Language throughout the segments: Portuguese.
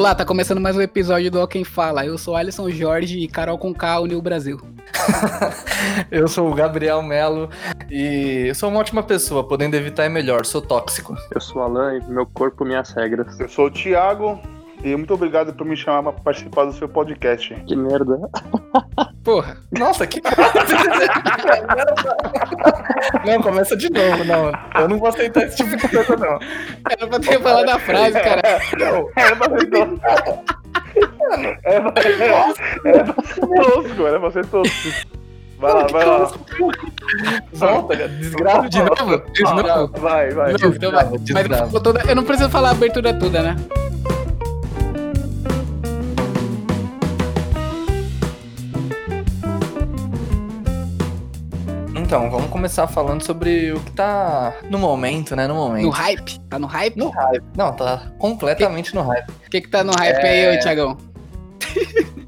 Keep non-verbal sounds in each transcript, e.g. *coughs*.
Olá, tá começando mais um episódio do Ó Quem Fala. Eu sou Alisson Jorge e Carol com K uniu o Brasil. *laughs* eu sou o Gabriel Melo e eu sou uma ótima pessoa, podendo evitar é melhor, sou tóxico. Eu sou o Alan e meu corpo, minhas regras. Eu sou o Thiago e muito obrigado por me chamar pra participar do seu podcast. Que merda. Porra. Nossa, que. não, começa de novo, não. Eu não vou aceitar esse tipo de coisa, não. Era pra ter falado a frase, cara. Não, era pra ser tosco. Era pra ser tosco, era pra ser tosco. Vai lá, vai lá. Volta, desgrava de novo. De novo. Vai, vai. Não, então vai. Mas toda, eu não preciso falar a abertura toda, né? Então, vamos começar falando sobre o que tá no momento, né? No momento. No hype? Tá no hype? No hype. Não, tá completamente que... no hype. O que que tá no hype é... aí, Thiagão?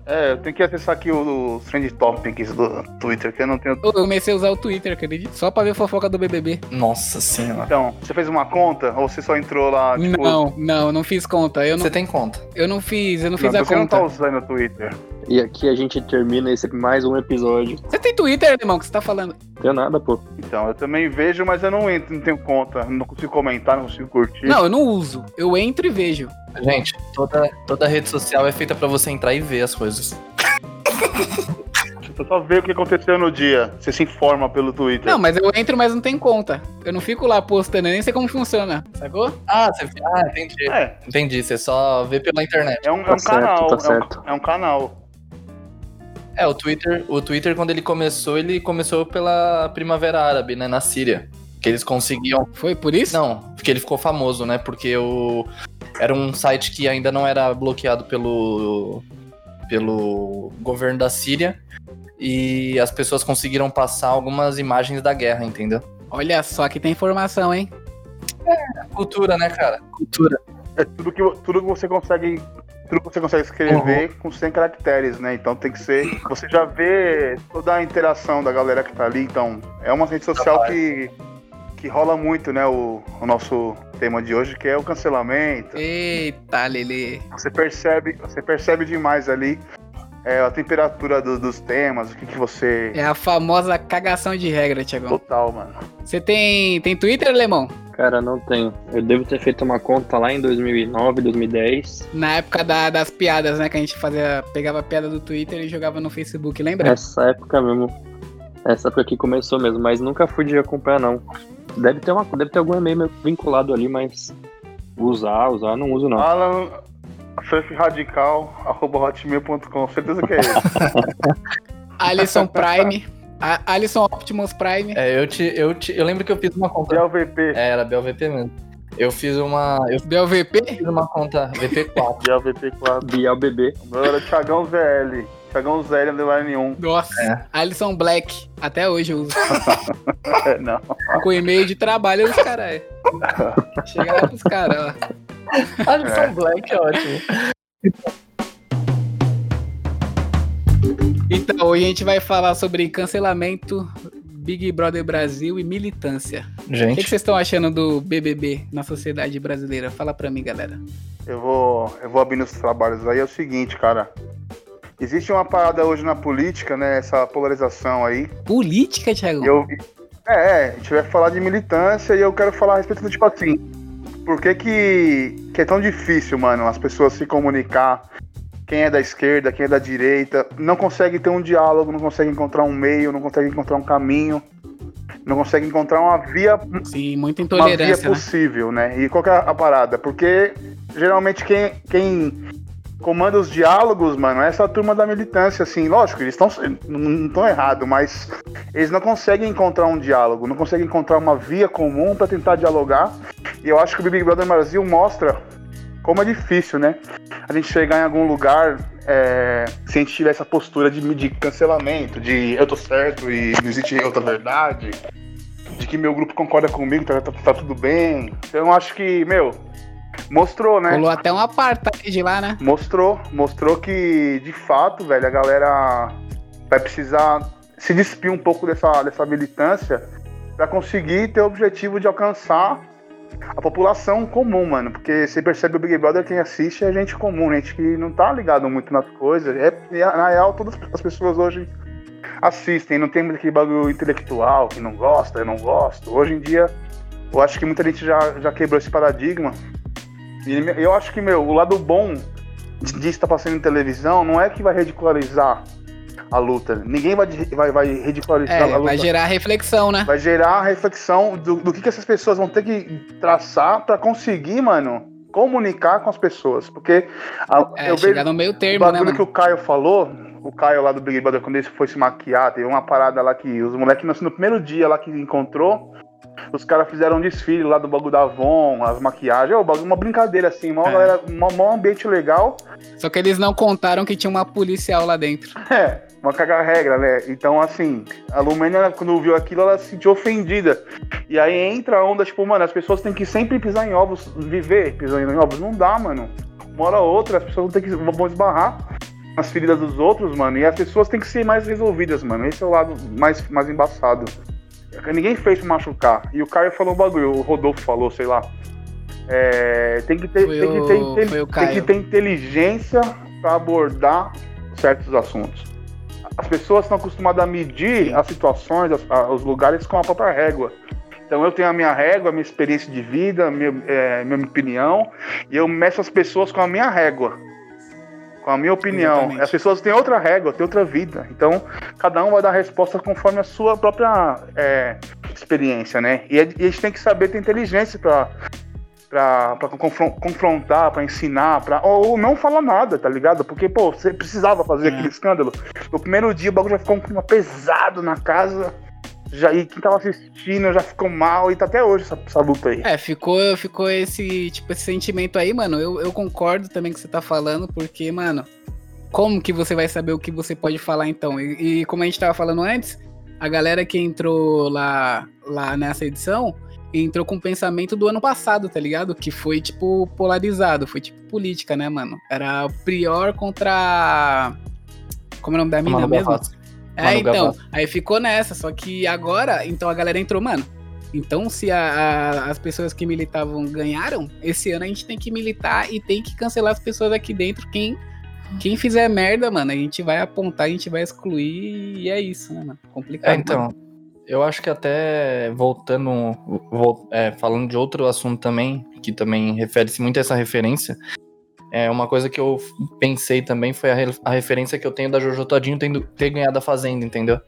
É, eu tenho que acessar aqui o, o Trend Topics do Twitter, que eu não tenho. Eu comecei a usar o Twitter, acredito. Só pra ver fofoca do BBB. Nossa senhora. Então, você fez uma conta ou você só entrou lá? Tipo... Não, não, não fiz conta. Eu não... Você tem conta? Eu não fiz, eu não fiz não, a você conta. Você não tá usando o Twitter. E aqui a gente termina esse mais um episódio. Você tem Twitter, irmão, que você tá falando? Tenho nada, pô. Então, eu também vejo, mas eu não entro, não tenho conta, não consigo comentar, não consigo curtir. Não, eu não uso. Eu entro e vejo. Gente, toda, toda rede social é feita para você entrar e ver as coisas. Você só vê o que aconteceu no dia. Você se informa pelo Twitter. Não, mas eu entro, mas não tem conta. Eu não fico lá postando, nem sei como funciona. Sacou? Ah, você... ah entendi. É. Entendi, você só vê pela internet. É um, tá é um certo, canal. Tá é, um, é um canal. É, o Twitter, o Twitter, quando ele começou, ele começou pela Primavera Árabe, né, na Síria. Que eles conseguiam. Foi por isso? Não, porque ele ficou famoso, né? Porque o. Era um site que ainda não era bloqueado pelo. pelo governo da Síria. E as pessoas conseguiram passar algumas imagens da guerra, entendeu? Olha só que tem informação, hein? É, cultura, né, cara? Cultura. É tudo que, tudo que você consegue tudo que você consegue escrever uhum. com 100 caracteres, né? Então tem que ser. Você já vê toda a interação da galera que tá ali, então é uma rede social que, que rola muito, né? O, o nosso tema de hoje, que é o cancelamento. Eita, Lele. Você percebe, você percebe demais ali é, a temperatura do, dos temas, o que, que você. É a famosa cagação de regra, Tiagão. Total, mano. Você tem, tem Twitter, Lemão? Cara, não tenho. Eu devo ter feito uma conta lá em 2009, 2010. Na época da, das piadas, né? Que a gente fazia, pegava a piada do Twitter e jogava no Facebook, lembra? Essa época mesmo. Essa época que começou mesmo, mas nunca fui de acompanhar, não. Deve ter, uma, deve ter algum e-mail vinculado ali, mas usar, usar, não uso não. Alan, surfradical, arroba hotmail.com, certeza que é ele. *laughs* Alisson Prime. A Alisson Optimus Prime. É, eu te, eu te. Eu lembro que eu fiz uma conta. BLVP. É, era BLVP mesmo. Eu fiz uma. Eu BLVP? Fiz uma conta VP4. BLVP4. BLBB. O meu era Thiagão VL. Thiagão ZL underline 1. Nossa. É. Alisson Black. Até hoje eu uso. *laughs* não. Com e-mail de trabalho dos caras. Chega lá pros caras, ó. Alisson é. Black é ótimo. Então, hoje a gente vai falar sobre cancelamento, Big Brother Brasil e militância. Gente. O que, vocês estão achando do BBB na sociedade brasileira? Fala pra mim, galera. Eu vou, eu vou abrindo os trabalhos aí. É o seguinte, cara. Existe uma parada hoje na política, né? Essa polarização aí. Política, Thiago? Eu, é, é, a gente vai falar de militância e eu quero falar a respeito do tipo assim. Por que, que, que é tão difícil, mano, as pessoas se comunicar quem é da esquerda, quem é da direita, não consegue ter um diálogo, não consegue encontrar um meio, não consegue encontrar um caminho, não consegue encontrar uma via, Sim, muita intolerância, uma via né? possível, né? E qual é a parada? Porque geralmente quem, quem comanda os diálogos, mano, é essa turma da militância, assim, lógico, eles estão não estão errados, mas eles não conseguem encontrar um diálogo, não conseguem encontrar uma via comum para tentar dialogar. E eu acho que o Big Brother Brasil mostra como é difícil, né? A gente chegar em algum lugar é, se a gente tiver essa postura de, de cancelamento, de eu tô certo e não existe outra verdade, de que meu grupo concorda comigo, tá, tá, tá tudo bem. Então eu acho que, meu, mostrou, né? Rolou até um apartheid lá, né? Mostrou, mostrou que, de fato, velho, a galera vai precisar se despir um pouco dessa, dessa militância para conseguir ter o objetivo de alcançar a população comum, mano. Porque você percebe o Big Brother, quem assiste é gente comum, gente que não tá ligado muito nas coisas. É, na real, todas as pessoas hoje assistem, não tem muito aquele bagulho intelectual que não gosta, eu não gosto. Hoje em dia, eu acho que muita gente já, já quebrou esse paradigma. E eu acho que, meu, o lado bom de estar passando em televisão não é que vai ridicularizar a luta. Ninguém vai, vai, vai ridicularizar É, a luta. vai gerar reflexão, né? Vai gerar reflexão do, do que, que essas pessoas vão ter que traçar pra conseguir, mano, comunicar com as pessoas. Porque a- É, eu chegar vejo no meio o termo, né, bagulho mano? que o Caio falou, o Caio lá do Big Brother, quando ele foi se maquiar, teve uma parada lá que os moleques, no primeiro dia lá que encontrou, os caras fizeram um desfile lá do bagulho da Avon, as maquiagens, uma brincadeira assim, uma, É. galera, um ambiente legal. Só que eles não contaram que tinha uma policial lá dentro. É, uma caga-regra, né? Então, assim, a Lumena, quando viu aquilo, ela se sentiu ofendida. E aí entra a onda, tipo, mano, as pessoas têm que sempre pisar em ovos, viver pisando em ovos. Não dá, mano. Uma hora ou outra, as pessoas vão ter que vão esbarrar nas feridas dos outros, mano. E as pessoas têm que ser mais resolvidas, mano. Esse é o lado mais, mais embaçado. Ninguém fez pra machucar. E o Caio falou um bagulho, o Rodolfo falou, sei lá. É, tem que ter, Foi tem que ter, o tem que ter inteligência pra abordar certos assuntos. As pessoas estão acostumadas a medir as situações, as- a- os lugares com a própria régua. Então eu tenho a minha régua, a minha experiência de vida, a minha, é, minha opinião, e eu meço as pessoas com a minha régua. Com a minha opinião. Exatamente. As pessoas têm outra régua, têm outra vida. Então, cada um vai dar a resposta conforme a sua própria é, experiência, né? E a, e a gente tem que saber ter inteligência pra confron- confrontar, pra ensinar, pra, ou não falar nada, tá ligado? Porque, pô, você precisava fazer É. aquele escândalo. No primeiro dia o bagulho já ficou um clima pesado na casa. Já, e quem tava assistindo já ficou mal e tá até hoje essa, essa luta aí. É, ficou, ficou esse, tipo, esse sentimento aí, mano. Eu, eu concordo também com o que você tá falando, porque, mano, como que você vai saber o que você pode falar então? E, e como a gente tava falando antes, a galera que entrou lá, lá nessa edição entrou com o pensamento do ano passado, tá ligado? Que foi, tipo, polarizado, foi tipo política, né, mano? Era o Prior contra. Como é o nome da mina Manu mesmo? É, então, aí ficou nessa, só que agora, então a galera entrou, mano. Então, se a- a- as pessoas que militavam ganharam, esse ano a gente tem que militar e tem que cancelar as pessoas aqui dentro. Quem, quem fizer merda, mano, a gente vai apontar, a gente vai excluir e é isso, né, mano? Complicado. É, então. Eu acho que até voltando, vol- é, falando de outro assunto também, que também refere-se muito a essa referência, é uma coisa que eu pensei também foi a, re- a referência que eu tenho da Jojo Todinho tendo, ter ganhado a Fazenda, entendeu?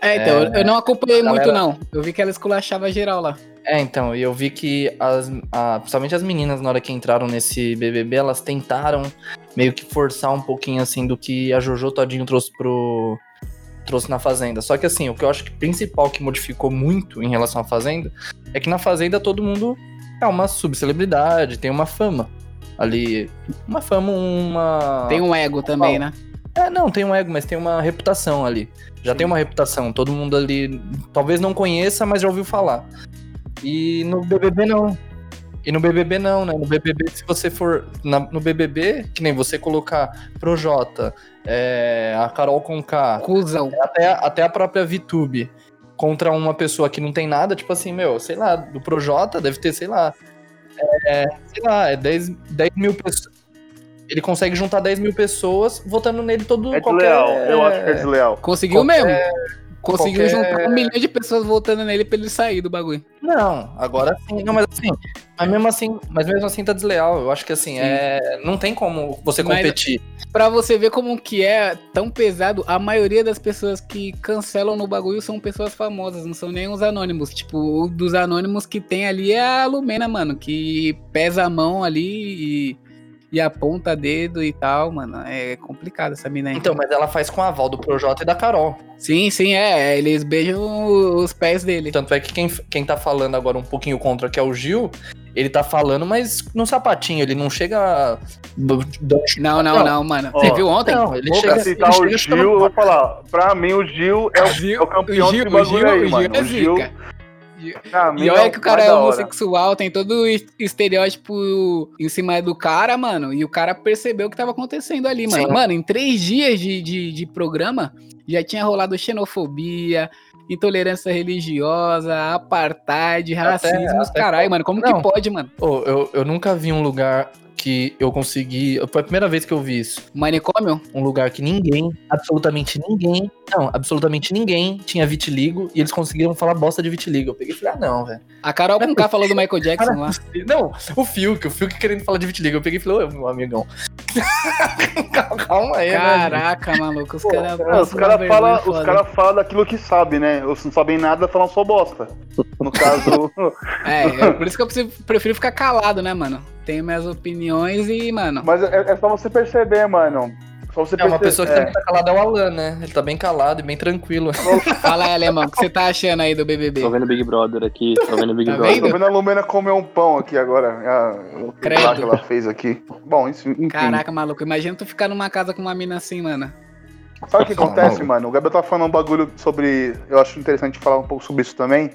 É, então, eu- eu não acompanhei galera- muito, não. Eu vi que ela esculachava geral lá. É, então, e eu vi que as, a- principalmente as meninas, na hora que entraram nesse BBB, elas tentaram meio que forçar um pouquinho, assim, do que a Jojo Todinho trouxe pro... trouxe na Fazenda. Só que, assim, o que eu acho que principal que modificou muito em relação à Fazenda é que na Fazenda todo mundo é uma subcelebridade, tem uma fama ali. Uma fama, uma... Tem um ego também, né? É, não, tem um ego, mas tem uma reputação ali. Já tem uma reputação. Todo mundo ali talvez não conheça, mas já ouviu falar. E no BBB não. E no BBB não, né? No BBB, se você for. na- no BBB, que nem você colocar Projota, é, a Carol Conká, Cusão. até, até a própria VTube contra uma pessoa que não tem nada, tipo assim, meu, sei lá, do Projota deve ter, sei lá. É, sei lá, é 10, 10 mil pessoas. Ele consegue juntar 10 mil pessoas votando nele todo É qualquer. desleal, eu acho que é desleal. Conseguiu Qualquer- mesmo. Conseguiu qualquer- juntar um milhão de pessoas votando nele pra ele sair do bagulho. Não, agora sim. Não, mas assim, mas mesmo assim, mas mesmo assim tá desleal. Eu acho que assim, Sim. é, não tem como você Mas- competir. Pra você ver como que é tão pesado, a maioria das pessoas que cancelam no bagulho são pessoas famosas, não são nem os anônimos. Tipo, dos anônimos que tem ali é a Lumena, mano, que pesa a mão ali e, e aponta dedo e tal, mano. É complicado essa mina aí. Então, mas ela faz com a aval do Projota e da Carol. Sim, sim, é. Eles beijam os pés dele. Tanto é que quem, quem tá falando agora um pouquinho contra, que é o Gil, ele tá falando, mas no sapatinho, ele não chega. do- do- Não, não, Não. não, mano. Ó, Você viu ontem? Não, ele chega- Pra cara, citar o Gil, eu vou falar. Pra mim, o Gil é o, Gil- é o campeão o Gil- desse bagulho o Gil- aí, o Gil mano. é O Gil, E olha que o cara é homossexual, tem todo estereótipo em cima do cara, mano. E o cara percebeu o que tava acontecendo ali, mano. Sim. Mano, em três dias de, de, de programa, já tinha rolado xenofobia, intolerância religiosa, apartheid, racismo, até- caralho, mano. Como Não. que pode, mano? Ô, eu, eu nunca vi um lugar que eu consegui. Foi a primeira vez que eu vi isso. Manicômio? Um lugar que ninguém, absolutamente ninguém, não, absolutamente ninguém tinha vitiligo e eles conseguiram falar bosta de vitiligo. Eu peguei e falei, ah, não, velho. A Carol com K falou do Michael Jackson Cara, lá. *laughs* Não, o Fiuk, o Fiuk querendo falar de vitiligo. Eu peguei e falei, ô, meu amigão. *laughs* Calma aí, né? Caraca, maluco, os caras. É, os caras falam os cara fala daquilo que sabem, né? Os não sabem nada falam só bosta. No caso, *laughs* É, é por isso que eu prefiro ficar calado, né, mano? Tenho minhas opiniões e, mano. mas é, é só você perceber, mano. Só você É uma perceber. pessoa que é. também tá calada é o Alan, né? Ele tá bem calado e bem tranquilo. *laughs* Fala aí, alemão, o que você tá achando aí do BBB? Tô vendo Big Brother aqui, tô vendo Big Tá Brother. vendo? Tô vendo a Lumena comer um pão aqui agora. A, o Credo. que ela fez aqui. Bom, isso, enfim. Caraca, maluco, imagina tu ficar numa casa com uma mina assim, mano. Sabe o que acontece, Não. mano? O Gabriel tá falando um bagulho sobre. Eu acho interessante falar um pouco sobre isso também.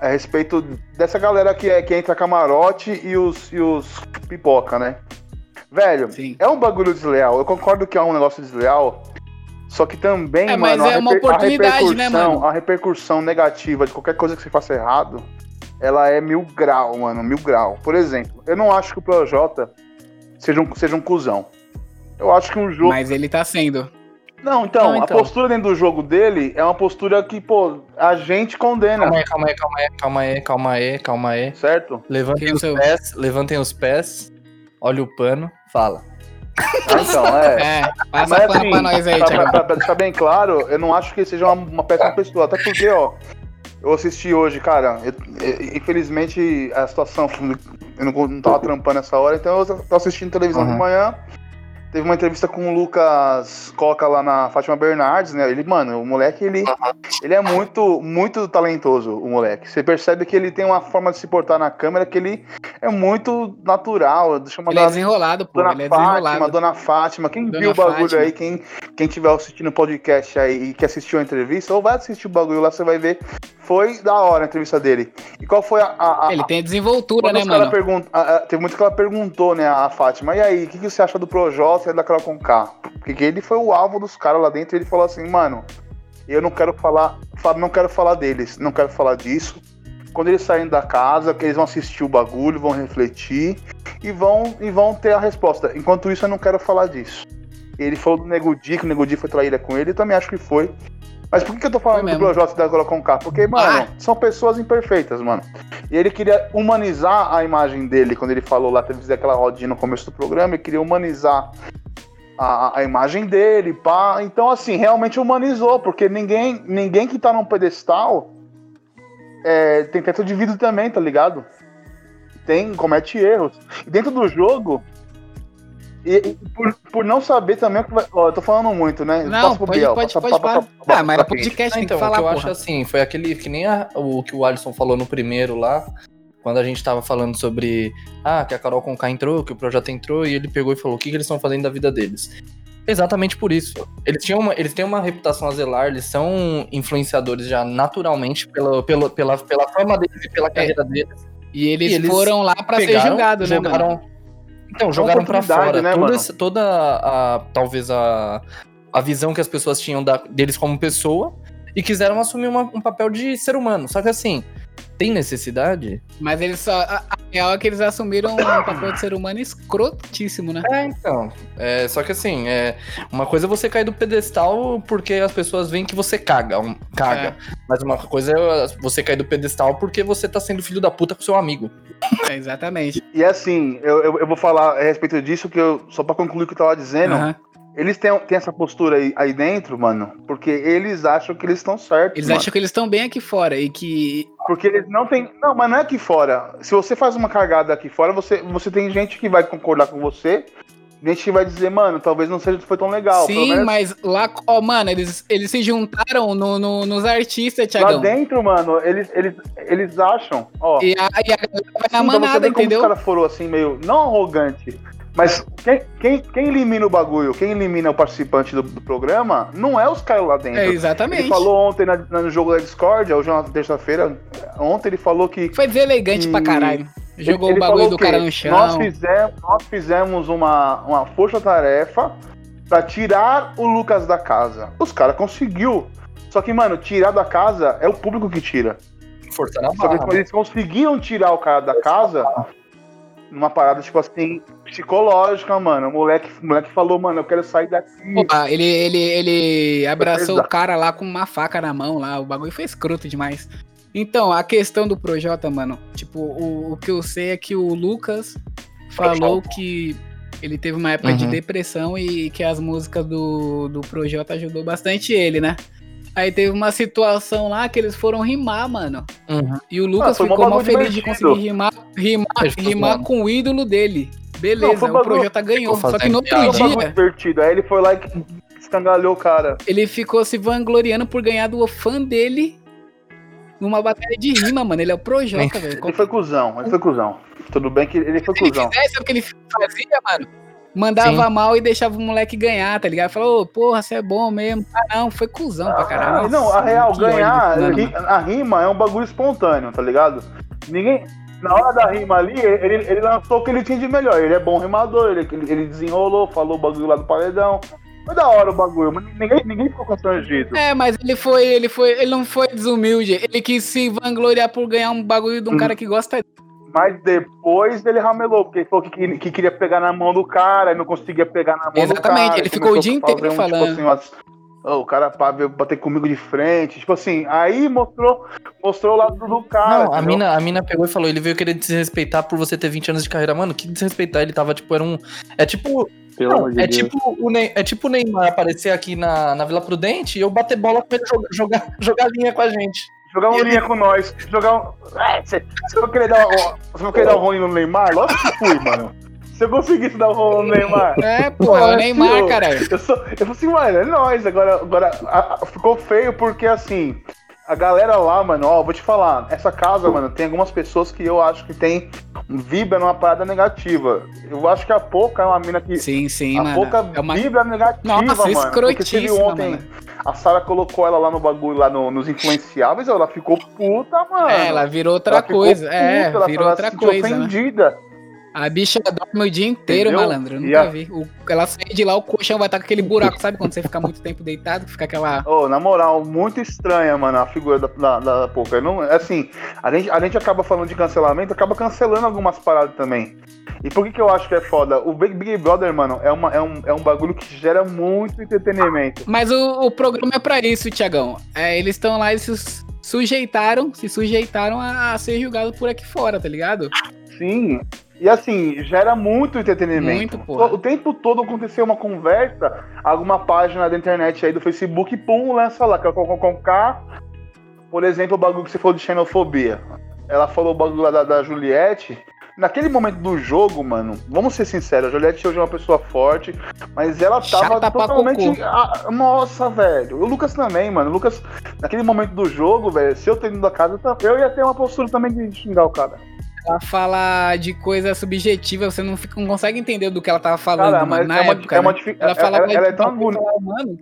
A respeito dessa galera que, é, que entra camarote e os, e os pipoca, né? Velho, Sim. é um bagulho desleal. Eu concordo que é um negócio desleal. Só que também, É, mano, mas a, é uma reper- a oportunidade, né, repercussão, mano? a repercussão negativa de qualquer coisa que você faça errado, ela é mil grau, mano, mil grau. Por exemplo, eu não acho que o Projota seja um, seja um cuzão. Eu acho que um jogo. Mas ele tá sendo. Não, então, Não, então. a postura dentro do jogo dele é uma postura que, pô, a gente condena, Calma aí, calma aí, calma aí, calma aí, calma aí, calma aí. certo? Levantem os sou eu? pés, levantem os pés, olha o pano, fala. Ah, então, é. *laughs* É, passa Mas, assim, pra nós aí, pra, pra- pra deixar bem claro, eu não acho que seja uma, uma péssima pessoa. Até porque, ó, eu assisti hoje, cara, eu- eu- infelizmente a situação, eu não, não tava trampando essa hora, então eu tava assistindo televisão de Uhum. manhã. Teve uma entrevista com o Lucas Coca lá na Fátima Bernardes, né? Ele, mano, o moleque, ele, ele é muito, muito talentoso, o moleque. Você percebe que ele tem uma forma de se portar na câmera que ele é muito natural. Deixa Ele é desenrolado, pô. Dona Ele é Fátima, desenrolado. Dona Fátima, quem Dona viu o bagulho Fátima. aí, quem, quem tiver assistindo o podcast aí e que assistiu a entrevista, ou vai assistir o bagulho lá, você vai ver. Foi da hora a entrevista dele. E qual foi a. a, a Ele tem desenvoltura, quando né, mano? pergunta- a- a- teve muito que ela perguntou, né, a Fátima, e aí, o que, que você acha do Projota e da Carol Conká? Porque ele foi o alvo dos caras lá dentro e ele falou assim, mano, eu não quero falar, fa- não quero falar deles, não quero falar disso. Quando eles saírem da casa, que eles vão assistir o bagulho, vão refletir e vão, e vão ter a resposta. Enquanto isso, eu não quero falar disso. Ele falou do Nego Di, que o Nego Di foi traíra com ele, eu também acho que foi. Mas por que, que eu tô falando do. Projota e da Carol Conká? Porque, mano, Ah. são pessoas imperfeitas, mano. E ele queria humanizar a imagem dele quando ele falou lá, teve que fazer aquela rodinha no começo do programa, ele queria humanizar a, a imagem dele, pá. Então, assim, realmente humanizou, porque ninguém, ninguém que tá num pedestal é, tem teto de vidro também, tá ligado? Tem, comete erros. E dentro do jogo. E, e por, por não saber também o que vai. Ó, eu tô falando muito, né? Não, Passa pro pode, Biel, pode, pode, pode. Ah, mas pra é podcast, tem que então, o falar, que eu porra. acho assim, foi aquele que nem a- o que o Alisson falou no primeiro lá, quando a gente tava falando sobre ah, que a Carol Conká entrou, que o projeto entrou, e ele pegou e falou o que, que eles estão fazendo da vida deles. Exatamente por isso. Eles, tinham uma, eles têm uma reputação a zelar, eles são influenciadores já naturalmente pela, pela, pela, pela forma deles e pela carreira deles. E eles, E eles foram lá pra ser julgados, né, mano? Então, jogaram pra fora né, toda, essa- toda a, talvez a, a visão que as pessoas tinham da- deles como pessoa e quiseram assumir uma- um papel de ser humano. Só que assim, tem necessidade? Mas eles só. A, a real é que eles assumiram um *coughs* papel de ser humano escrotíssimo, né? É, então. É, só que assim, é, uma coisa é você cair do pedestal porque as pessoas veem que você caga. um- caga. Mas uma coisa é você cair do pedestal porque você tá sendo filho da puta com seu amigo. É, exatamente. E assim, eu, eu, eu vou falar a respeito disso, que eu, só pra concluir o que eu tava dizendo, Aham. Eles têm, têm essa postura aí, aí dentro, mano, porque eles acham que eles estão certos. Eles mano. acham que eles estão bem aqui fora e que. Porque eles não têm. Não, mas não é aqui fora. Se você faz uma cagada aqui fora, você, você tem gente que vai concordar com você. Gente que vai dizer, mano, talvez não seja foi tão legal. Sim, menos mas lá, ó, mano, eles, eles se juntaram no, no- nos artistas, Lá Thiagão. dentro, mano, eles, eles, eles acham, ó. E a, e a galera vai na você manada, ver como entendeu? os caras foram assim, meio. Não arrogante. Mas quem, quem, quem elimina o bagulho, quem elimina o participante do, do programa, não é os caras lá dentro. É, exatamente. Ele falou ontem na- no jogo da Discord, hoje na terça-feira, ontem ele falou que Foi deselegante E- pra caralho. Jogou Ele- o bagulho falou do que cara no chão. Nós fizemos, nós fizemos uma, uma força-tarefa pra tirar o Lucas da casa. Os caras conseguiu. Só que, mano, tirar da casa é o público que tira. Força na Só que barra. eles conseguiram tirar o cara da casa numa parada, tipo assim, psicológica, mano. O moleque, o moleque falou, mano, eu quero sair daqui. Ah, ele, ele, ele abraçou o cara lá com uma faca na mão lá. O bagulho foi escroto demais. Então, a questão do Projota, mano, tipo, o, o que eu sei é que o Lucas falou que ele teve uma época de Uhum. depressão e que as músicas do, do Projota ajudou bastante ele, né? Aí teve uma situação lá que eles foram rimar, mano. Uhum. E o Lucas Ah, foi ficou mal feliz de conseguir rimar, rimar, Ele rimar com o ídolo dele. Beleza, Não, foi o bagulho- Projota ganhou. Só que no outro Foi piada. dia, divertido. Aí ele foi lá e escangalhou o cara. ele ficou se vangloriando por ganhar do fã dele numa batalha de rima, mano. Ele é o Projota, velho. Ele foi cuzão, ele foi cuzão. Tudo bem que ele foi Se ele cuzão. fizesse, sabe o que ele fazia, mano? Mandava mal e deixava o moleque ganhar, tá ligado? Falou, ô, porra, você é bom mesmo. Ah, não, foi cuzão pra caralho. Ah, não, a Nossa, real, que ódio ganhar, mano. a rima é um bagulho espontâneo, tá ligado? Ninguém. Na hora da rima ali, ele, ele lançou o que ele tinha de melhor. Ele é bom rimador, ele, ele, desenrolou, falou o bagulho lá do paredão. Foi da hora o bagulho, mas ninguém, ninguém ficou constrangido. É, mas ele foi, ele foi, ele não foi desumilde. Ele quis se vangloriar por ganhar um bagulho de um Hum. cara que gosta Mas depois ele ramelou, porque ele falou que, que, que queria pegar na mão do cara e não conseguia pegar na mão do Exatamente, cara. ele e ficou o dia inteiro um, falando. Tipo assim, umas, "Ô, o cara pá, veio bater comigo de frente. Tipo assim, aí mostrou, mostrou o lado do cara. Não, a mina, a mina pegou e falou, ele veio querer desrespeitar por você ter 20 anos de carreira. Mano, que desrespeitar? Ele tava, tipo, era um... É tipo... Pelo Não, amor de é, tipo o é tipo o Neymar aparecer aqui na, na Vila Prudente e eu bater bola com ele jogar, jogar, *laughs* jogar linha com a gente. Jogar uma linha com nós. Jogar um. É, você vai querer dar, um- você vai querer dar um role no Neymar? Lógico que fui, mano. Se eu conseguisse dar um role no Neymar. É, pô, é o Neymar, caralho. Eu, sou, eu falei assim, mano, é nóis. Agora, agora a- a- ficou feio porque assim. A galera lá, mano, ó, vou te falar, essa casa, mano, tem algumas pessoas que eu acho que tem vibra numa parada negativa. Eu acho que a Pouca é uma mina que. Sim, sim, a mano. Pouca É uma... vibra negativa, Nossa, mano. Porque teve escrotíssima, ontem, mano. a Sara colocou ela lá no bagulho, lá no- nos influenciáveis, ela ficou puta, mano. É, ela virou outra Ela coisa. puta, É, ela virou falou, outra ela se sentiu coisa, né? A bicha dorme o dia inteiro, Entendeu? malandro. Eu nunca a- vi. O- ela sai de lá, o colchão vai estar com aquele buraco, sabe? Quando você fica muito tempo deitado, que fica aquela. Ô, na moral, muito estranha, mano, a figura da, da, da Pouca. Não, assim, a gente, a gente acaba falando de cancelamento, acaba cancelando algumas paradas também. E por que, que eu acho que é foda? O Big, Big Brother, mano, é, uma, é, um, é um bagulho que gera muito entretenimento. Mas o, o programa é pra isso, Tiagão. É, eles estão lá e se su- sujeitaram, se sujeitaram a, a ser julgados por aqui fora, tá ligado? Sim. E assim, gera muito entretenimento. Muito, porra. O tempo todo aconteceu uma conversa, alguma página da internet aí do Facebook, pum, lança lá, com, com, com K. Por exemplo, o bagulho que você falou de xenofobia. Ela falou o bagulho lá da, da Juliette. Naquele momento do jogo, mano, vamos ser sinceros, a Juliette hoje é uma pessoa forte, mas ela tava Chata totalmente. Ah, nossa, velho. O Lucas também, mano. O Lucas, naquele momento do jogo, velho, se eu ter ido da casa, eu ia ter uma postura também de xingar o cara. Ela fala de coisa subjetiva, você não, fica, não consegue entender do que ela tava falando, Cara, mano, mas na é uma, época. é uma né? difi- Ela ela, falava ela, ela é tão falava, Mano,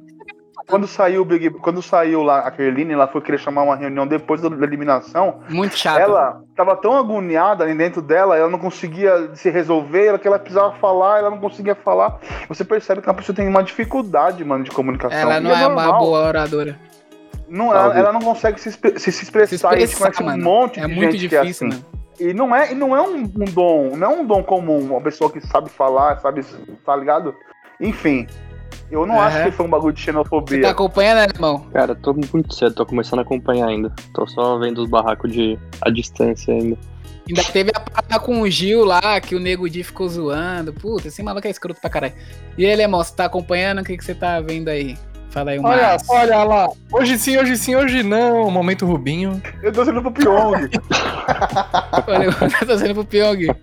Quando saiu o Big, quando saiu lá a Kerline, ela foi querer chamar uma reunião depois da eliminação. muito chato. Ela tava tão agoniada ali dentro dela, ela não conseguia se resolver, ela que ela precisava falar, ela não conseguia falar. Você percebe que a pessoa tem uma dificuldade, mano, de comunicação. Ela não é, uma normal. boa oradora. Não, ela, ela não consegue se, se, se expressar. Se e a gente expressar, conhece um mano. monte É de muito gente que é difícil, assim. mano. E não é, e não é um, um dom, não é um dom comum, uma pessoa que sabe falar, sabe, tá ligado? Enfim, eu não acho Aham. que foi um bagulho de Você xenofobia. tá acompanhando, né, irmão? Cara, tô muito cedo, tô começando a acompanhar ainda. Tô só vendo os barracos de a distância ainda. Ainda teve a parada com o Gil lá, que o Nego Di ficou zoando. Puta, esse maluco é escroto pra caralho. E ele, irmão, você tá acompanhando? O que, que você tá vendo aí? Fala aí uma. Olha, olha lá. Hoje sim, hoje sim, hoje não. Momento Rubinho. Eu tô sendo pro Pyong. Eu tô sendo pro Pyong.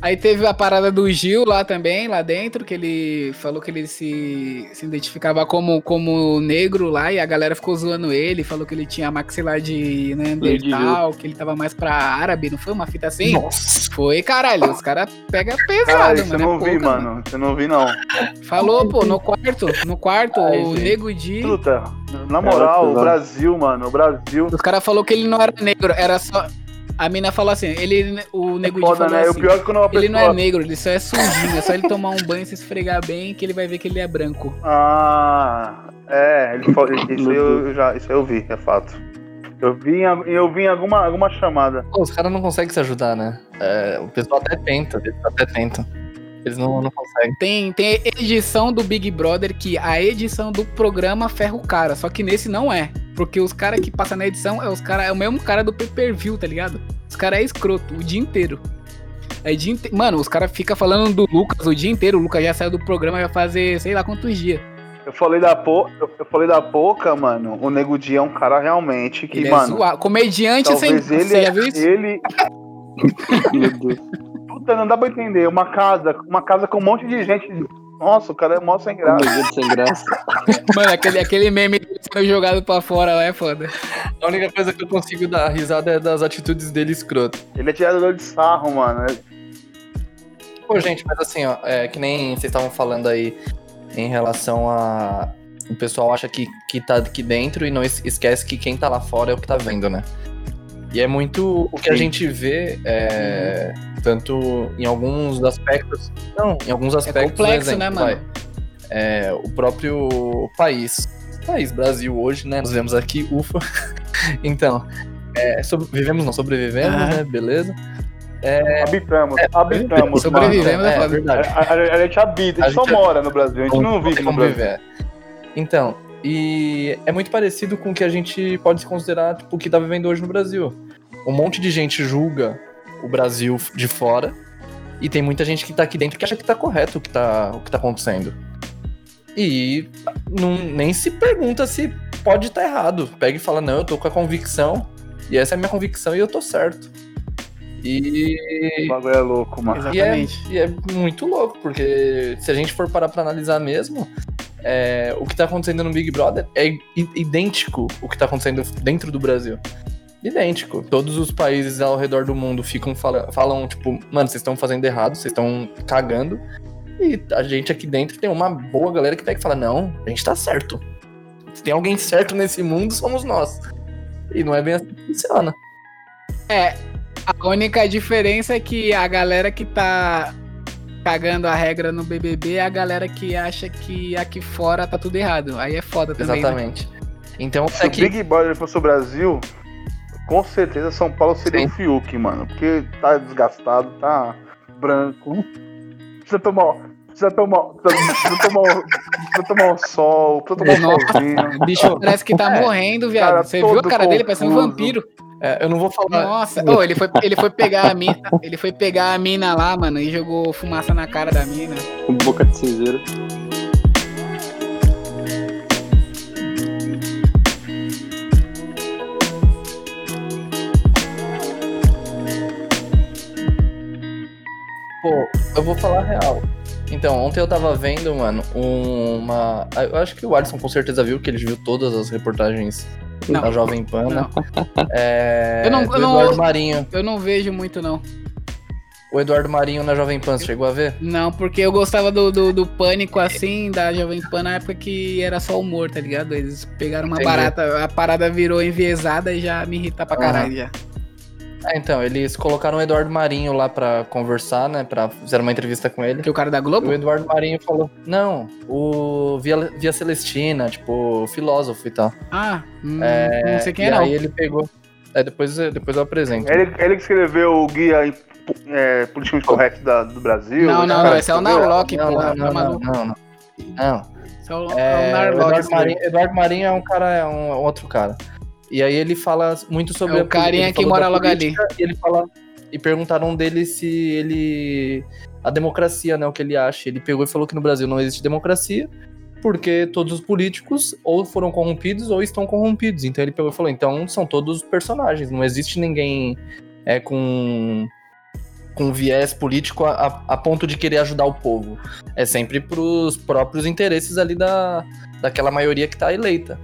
Aí teve a parada do Gil lá também, lá dentro, que ele falou que ele se, se identificava como, como negro lá, e a galera ficou zoando ele, falou que ele tinha maxilar de Neandertal, que ele tava mais pra árabe, não foi uma fita assim? Nossa. Foi, caralho, os caras pegam pesado, Caralho, você mano. é não vi, pouca, mano. Você não vi, não. Falou, pô, no quarto, no quarto, Ai, o gente. Nego Di... Truta, na moral, o pesado. Brasil, mano, o Brasil. Os caras falaram que ele não era negro, era só... A mina falou assim, ele, o Nego Di Foda, né? O assim, pior é que quando uma ele não é pessoa. negro, ele só é sujinho, é só ele tomar um banho e se esfregar bem que ele vai ver que ele é branco. Ah, é, ele falou, isso, aí eu, já, isso eu vi, é fato. Eu vi, eu vi em alguma, alguma chamada. Pô, os caras não conseguem se ajudar, né? É, o pessoal até tenta, eles até tentam. Eles não, não conseguem. Tem, tem edição do Big Brother que a edição do programa ferra o cara, só que nesse não é. Porque os caras que passam na edição é os cara, é o mesmo cara do pay-per-view, tá ligado? Os caras é escroto o dia inteiro. É dia inte... Mano, os caras ficam falando do Lucas o dia inteiro. O Lucas já saiu do programa, vai fazer sei lá quantos dias. Eu falei da po, eu, falei da Poca, mano. O Nego Di é um cara realmente que, Ele é mano. zoado. Comediante sem. ele, Você já viu isso? ele. *laughs* Meu Deus. Puta, não dá pra entender. Uma casa, uma casa com um monte de gente. Nossa, o cara é mó sem graça. Deus, sem graça. *laughs* Mano, aquele, aquele meme sendo jogado pra fora lá é foda. A única coisa que eu consigo dar risada é das atitudes dele escroto. Ele é tirador de sarro, mano. Pô, gente, mas assim, ó, é que nem vocês estavam falando aí em relação a. O pessoal acha que, que tá aqui dentro e não es- esquece que quem tá lá fora é o que tá vendo, né? E é muito o que a Sim. gente vê, é, tanto em alguns aspectos. Não, em alguns aspectos. por complexo, exemplo, né, mano? vai, é, o próprio país. País, Brasil, hoje, né? Nós vemos aqui, ufa. *laughs* então, é, vivemos, não sobrevivemos, Aham. né? Beleza. Habitamos, habitamos. Sobrevivemos, mano. é é, foda. verdade. A, a- a gente habita, a A gente só gente- mora no Brasil, a gente não vive tem no como Brasil. viver. Então, e é muito parecido com o que a gente pode considerar tipo, o que tá vivendo hoje no Brasil. Um monte de gente julga o Brasil de fora e tem muita gente que tá aqui dentro que acha que tá correto o que tá, o que tá acontecendo. E não, nem se pergunta se pode estar errado. Pega e fala, não, eu tô com a convicção e essa é a minha convicção e eu tô certo. E O bagulho é louco, mano. e é, Exatamente. e é muito louco, porque se a gente for parar pra analisar mesmo, é, o que tá acontecendo no Big Brother é idêntico o que tá acontecendo dentro do Brasil. Idêntico. Todos os países ao redor do mundo ficam fala- falam, tipo, mano, vocês estão fazendo errado, vocês estão cagando. E a gente aqui dentro tem uma boa galera que pega e fala, não, a gente tá certo. Se tem alguém certo nesse mundo, somos nós. E não é bem assim que funciona. A única diferença é que a galera que tá cagando a regra no BBB é a galera que acha que aqui fora tá tudo errado. Aí é foda também. né? Exatamente. Então, Se é o que Big Brother fosse o Brasil, com certeza São Paulo seria Sim. o Fiuk, mano. Porque tá desgastado, tá branco. Precisa tomar. Precisa tomar. Precisa tomar, precisa tomar um sol, precisa tomar um solzinho. O bicho parece que tá É. morrendo, viado. Cara, Você viu a cara dele? Parece um vampiro. é, eu não vou falar. Nossa, Ô, ele, foi, ele foi pegar a mina. Ele foi pegar a mina lá, mano, e jogou fumaça na cara da mina. Com boca de cinzeiro. Vou falar a real. Então, ontem eu tava vendo, mano, uma. Eu acho que o Alisson com certeza viu, que ele viu todas as reportagens Não. da Jovem Pan, né? Não, É, Eu não- eu não- Eduardo Marinho. eu não vejo muito, não. O Eduardo Marinho na Jovem Pan, você chegou a ver? Não, porque eu gostava do, do, do pânico assim, da Jovem Pan na época que era só humor, tá ligado? Eles pegaram uma Entendi. barata, a parada virou enviesada e já me irrita pra caralho já. Ah, então, eles colocaram o Eduardo Marinho lá pra conversar, né? Pra fizeram uma entrevista com ele. Que o cara da Globo? O Eduardo Marinho falou: Não, o Via, Via Celestina, tipo, filósofo e tal. Ah, hum, É, não sei quem e é não. aí ele pegou. É, depois, depois eu apresento. Ele, ele que escreveu o guia é, politicamente correto da- do Brasil. Não, não, não, esse é o? Narlock, não, porra. não, não, não, maluco. não, não. Esse é o, é É, o Narlock. Eduardo. Marinho, Eduardo Marinho é um cara, é um, outro cara. E aí ele fala muito sobre É o carinha que mora logo ali. E ele fala e perguntaram dele se ele a democracia, né, o que ele acha. Ele pegou e falou que no Brasil não existe democracia, porque todos os políticos ou foram corrompidos ou estão corrompidos. Então ele pegou e falou: "Então são todos personagens, não existe ninguém é com com viés político a, a- a ponto de querer ajudar o povo. É sempre pros próprios interesses ali da, daquela maioria que tá eleita.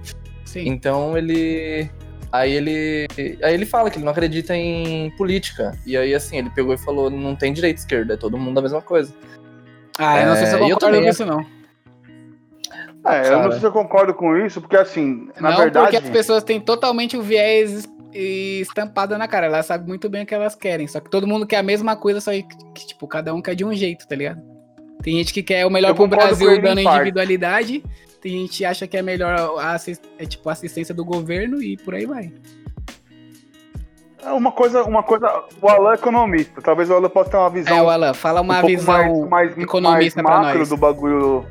Sim. Então ele. Aí ele. Aí ele fala que ele não acredita em política. E aí, assim, ele pegou e falou: não tem direita e esquerda, é todo mundo a mesma coisa. Ah, eu não sei se eu É, eu concordo também com isso, não. É, eu não sei se eu concordo com isso, porque assim, na não, verdade. porque as pessoas têm totalmente o viés estampada na cara. Ela sabe muito bem o que elas querem. Só que todo mundo quer a mesma coisa, só que, que, tipo, cada um quer de um jeito, tá ligado? Tem gente que quer o melhor Eu pro Brasil dando individualidade. Tem gente que acha que é melhor a, é, tipo, assistência do governo e por aí vai. É Uma coisa, uma coisa. O Alan é economista. Talvez o Alan possa ter uma visão É, o Alan, fala uma um visão mais, mais, economista mais macro nós. do bagulho.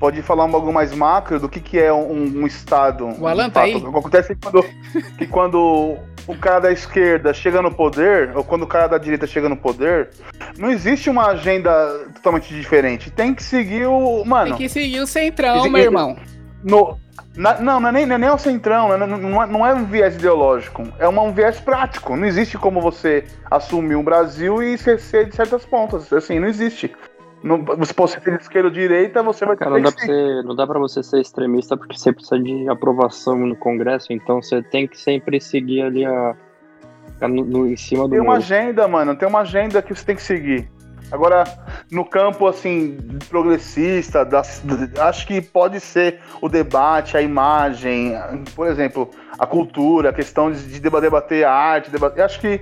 Pode falar um bagulho mais macro do que, que é um, um Estado. O Alan tá aí? O que acontece é que quando, *laughs* que quando o cara da esquerda chega no poder, ou quando o cara da direita chega no poder, não existe uma agenda totalmente diferente. Tem que seguir o. Mano, Tem que seguir o centrão, meu irmão. no, na- não, não é, nem, não é nem o centrão, não é, não é- não é um viés ideológico, é uma- um viés prático. Não existe como você assumir um Brasil e esquecer de certas pontas. Assim, não existe. Não, você pode ser esquerda ou direita, você vai Cara, ter não dá, que pra ser. você, não dá pra você ser extremista porque você precisa de aprovação no Congresso, então você tem que sempre seguir ali a. ficar no, no- em cima do Tem uma muro. agenda, mano, tem uma agenda que você tem que seguir. Agora, no campo, assim, progressista, das- acho que pode ser o debate, a imagem, por exemplo, a cultura, a questão de, de deba- debater a arte, debater. Acho que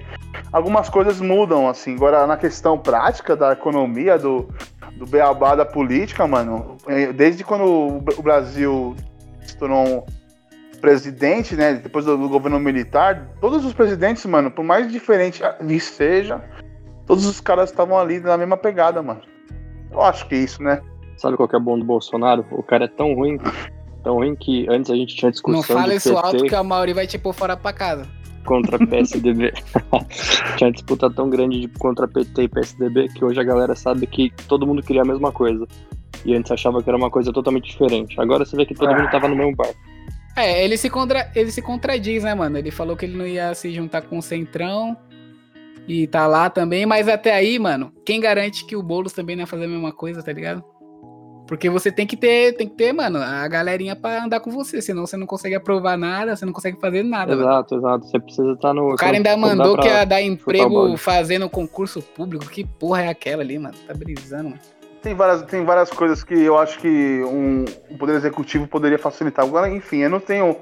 algumas coisas mudam, assim. Agora, na questão prática da economia, do, do beabá da política, mano, eh, desde quando o Bra- o Brasil se tornou presidente, né, depois do, do governo militar, todos os presidentes, mano, por mais diferente que seja, todos os caras estavam ali na mesma pegada, mano. Eu acho que é isso, né? Sabe qual que é bom do Bolsonaro? O cara é tão ruim, tão ruim que antes a gente tinha discussão Não fala isso PT alto que a Mauri vai te pôr fora pra casa. contra PSDB. *laughs* tinha disputa tão grande de, contra PT e PSDB que hoje a galera sabe que todo mundo queria a mesma coisa. E antes achava que era uma coisa totalmente diferente. Agora você vê que todo Ah. mundo tava no mesmo barco. É, ele se, contra... ele se contradiz, né, mano? Ele falou que ele não ia se juntar com o Centrão e tá lá também, mas até aí, mano, quem garante que o Boulos também não ia fazer a mesma coisa, tá ligado? Porque você tem que ter, tem que ter, mano, a galerinha pra andar com você, senão você não consegue aprovar nada, você não consegue fazer nada, mano. Exato, exato. Você precisa estar no. O cara ainda mandou que ia dar emprego fazendo concurso público. Que porra é aquela ali, mano? Tá brisando, mano. Tem várias, tem várias coisas que eu acho que um, o Poder Executivo poderia facilitar. Agora, enfim, eu não tenho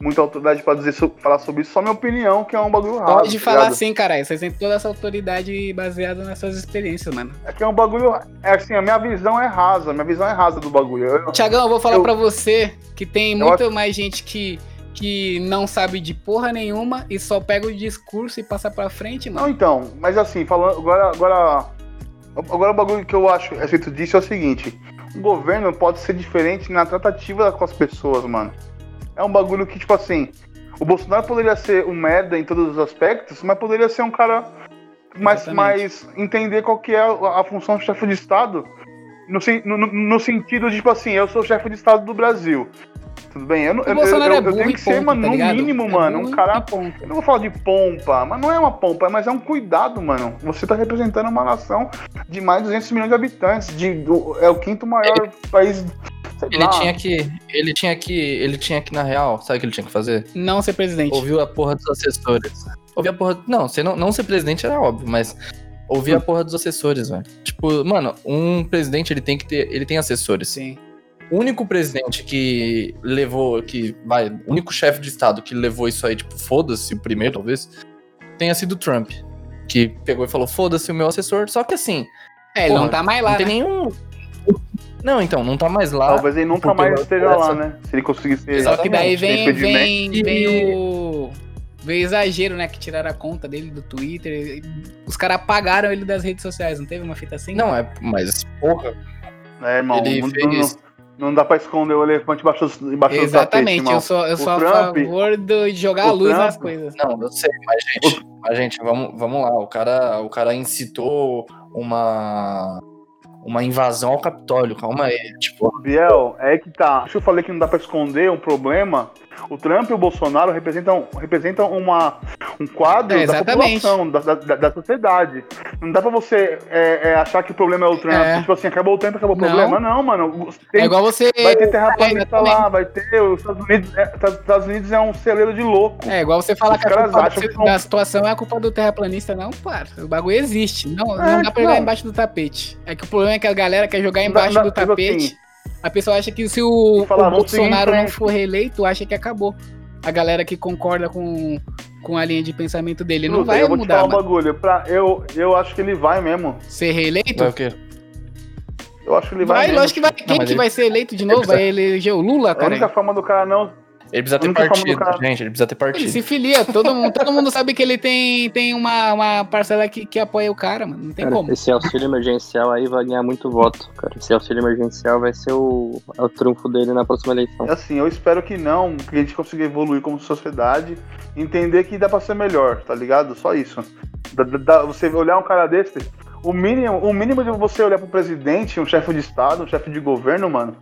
muita autoridade pra dizer, falar sobre isso, só minha opinião, que é um bagulho raro. Pode tá falar ligado? assim, caralho. Vocês têm toda essa autoridade baseada nas suas experiências, mano. É que é um bagulho. É assim, a minha visão é rasa, minha visão é rasa do bagulho. Eu- Tiagão, eu vou falar Eu- pra você que tem muito mais gente que, que não sabe de porra nenhuma e só pega o discurso e passa pra frente, Não, mano. então, mas assim, falando. Agora, agora, agora o bagulho que eu acho a respeito disso é o seguinte: o governo pode ser diferente na tratativa com as pessoas, mano. É um bagulho que, tipo assim, o Bolsonaro poderia ser um merda em todos os aspectos, mas poderia ser um cara mais, Exatamente. mais entender qual que é a, a função do chefe de Estado. No, no, no- no sentido de, tipo assim, eu sou o chefe de Estado do Brasil. Tudo bem? Eu, não- O eu, eu, Bolsonaro eu, é burro tenho que ser, ponto, mano, tá no ligado? mínimo, É mano, um cara eu não vou falar de pompa, mas não é uma pompa, mas é um cuidado, mano. Você tá representando uma nação de mais de 200 milhões de habitantes, de, do- é o quinto maior país. Sei Ele lá. tinha que. Ele tinha que. Ele tinha que, na real, sabe o que ele tinha que fazer? Não ser presidente. Ouviu a porra dos assessores. Ouvir a porra. Não, você não, não ser presidente era óbvio, mas. Ouvir a porra dos assessores, velho. Tipo, mano, um presidente ele tem que ter. Ele tem assessores. Sim. O único presidente que levou. que vai. O único chefe de estado que levou isso aí, tipo, foda-se, o primeiro, talvez, tenha sido o Trump. Que pegou e falou, foda-se o meu assessor. Só que assim, É, ele Porra, não tá mais lá, não tem né? nenhum. Não, então, não tá mais lá. Talvez ele nunca mais esteja lá, essa- né? Se ele conseguir ser. Só que daí vem, vem, E- vem o. Veio exagero, né? Que tiraram a conta dele do Twitter. Os caras apagaram ele das redes sociais, não teve uma fita assim? Não, é. Mas, porra. É, irmão, Ele fez- não dá pra esconder o elefante embaixo, do- embaixo do tapete, Exatamente, eu sou, eu sou a Trump- favor de jogar a o luz Trump- nas coisas. Não, eu sei, mas gente, mas, gente vamos, vamos lá. O cara, o cara incitou uma, uma invasão ao Capitólio. Calma aí. Tipo, Biel, é que tá. Acho que eu falei que não dá pra esconder um problema. O Trump e o Bolsonaro representam, representam uma, um quadro É, da população, da, da, da sociedade. Não dá pra você é, é, achar que o problema é o Trump. É. Tipo assim, acabou o Trump, acabou o problema. Não, mano. É Tem, igual você. vai ter terraplanista exatamente. lá, vai ter. Os Estados Unidos é, os Estados Unidos é um celeiro de louco. É igual você falar que a culpa do- que são- situação é a culpa do terraplanista, não, para. O bagulho existe. Não, não É, dá pra jogar não. embaixo do tapete. É que o problema é que a galera quer jogar embaixo do tipo tapete. assim, A pessoa acha que se o, Falar, o Bolsonaro não for reeleito, acha que acabou. a galera que concorda com, com a linha de pensamento dele. Não Luta, vai eu vou te mudar, falar um mano. bagulho. Pra, eu, eu acho que ele vai mesmo. Ser reeleito? Vai o quê? Eu acho que ele vai, Vai, mesmo. lógico que vai. Quem mas que ele- vai ser eleito de novo? precisa- Vai eleger o Lula, A única cara? forma do cara não. Ele precisa ter partido, gente. Ele precisa ter Ele partido. se filia, todo mundo, todo mundo sabe que ele tem, tem uma, uma parcela que, que apoia o cara, mano. Não tem Cara, como. esse auxílio emergencial aí vai ganhar muito voto, cara. Esse auxílio emergencial vai ser o, é o trunfo dele na próxima eleição. Assim, eu espero que não, que a gente consiga evoluir como sociedade, entender que dá pra ser melhor, tá ligado? Só isso. Da- da- você olhar um cara desse, o mínimo, o mínimo de você olhar pro presidente, um chefe de estado, um chefe de governo, mano,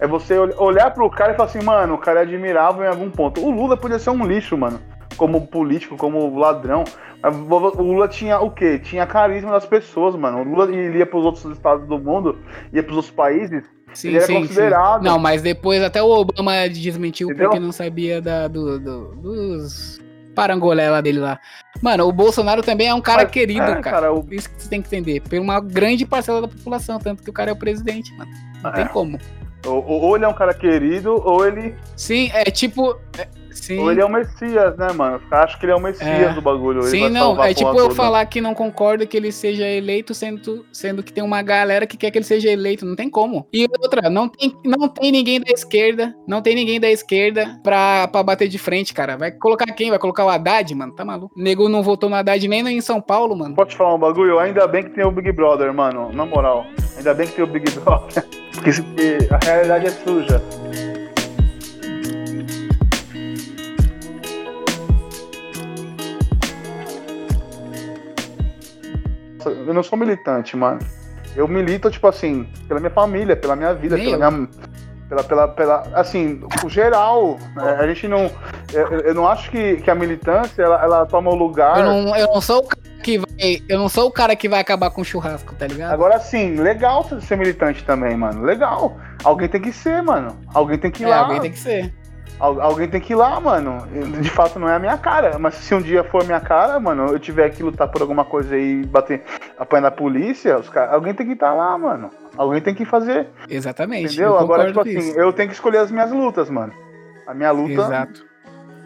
é você ol- olhar pro cara e falar assim, mano, o cara é admirável em algum ponto. O Lula podia ser um lixo, mano, como político, como ladrão. Mas O Lula tinha o quê? Tinha carisma das pessoas, mano. O Lula ia pros outros estados do mundo, ia pros outros países, Sim, ele era sim, sim. considerado. Não, mas depois até o Obama desmentiu Entendeu? porque não sabia da, do, do- dos parangolé lá dele lá. Mano, o Bolsonaro também é um cara Mas, querido, é, cara. cara, o- Isso que você tem que entender. Por uma grande parcela da população, tanto que o cara é o presidente, mano. Não tem É. como. Ou, ou ele é um cara querido, ou ele, Sim, é tipo. é- sim. ou ele é o Messias, né, mano? Acham que ele é o Messias É. do bagulho. Sim, não, é tipo eu toda. falar que não concordo que ele seja eleito, sendo, sendo que tem uma galera que quer que ele seja eleito, não tem como. E outra, não tem, não tem ninguém da esquerda, não tem ninguém da esquerda pra, pra bater de frente, cara. Vai colocar quem? Vai colocar o Haddad, mano? Tá maluco? O nego não votou no Haddad nem em São Paulo, mano. Pode falar um bagulho? Ainda bem que tem o Big Brother, mano. Na moral. Ainda bem que tem o Big Brother. *laughs* Porque a realidade é suja. Eu não sou militante, mano. Eu milito, tipo assim, pela minha família, pela minha vida, Nem pela minha. Pela, pela, pela, assim, o geral, né? a gente não. Eu, eu não acho que, que a militância ela, ela toma o lugar. Eu não, eu não sou o cara que vai. Eu não sou o cara que vai acabar com o churrasco, tá ligado? Agora sim, legal ser militante também, mano. Legal. Alguém tem que ser, mano. Alguém tem que ir é, lá. alguém tem que ser. Al- alguém tem que ir lá, mano. De fato não é a minha cara. Mas se um dia for a minha cara, mano, eu tiver que lutar por alguma coisa e bater, apanhar a polícia, os cara, alguém tem que estar lá, mano. Alguém tem que fazer. Exatamente. Entendeu? eu Agora, tipo assim, isso. eu tenho que escolher as minhas lutas, mano. A minha luta. Exato.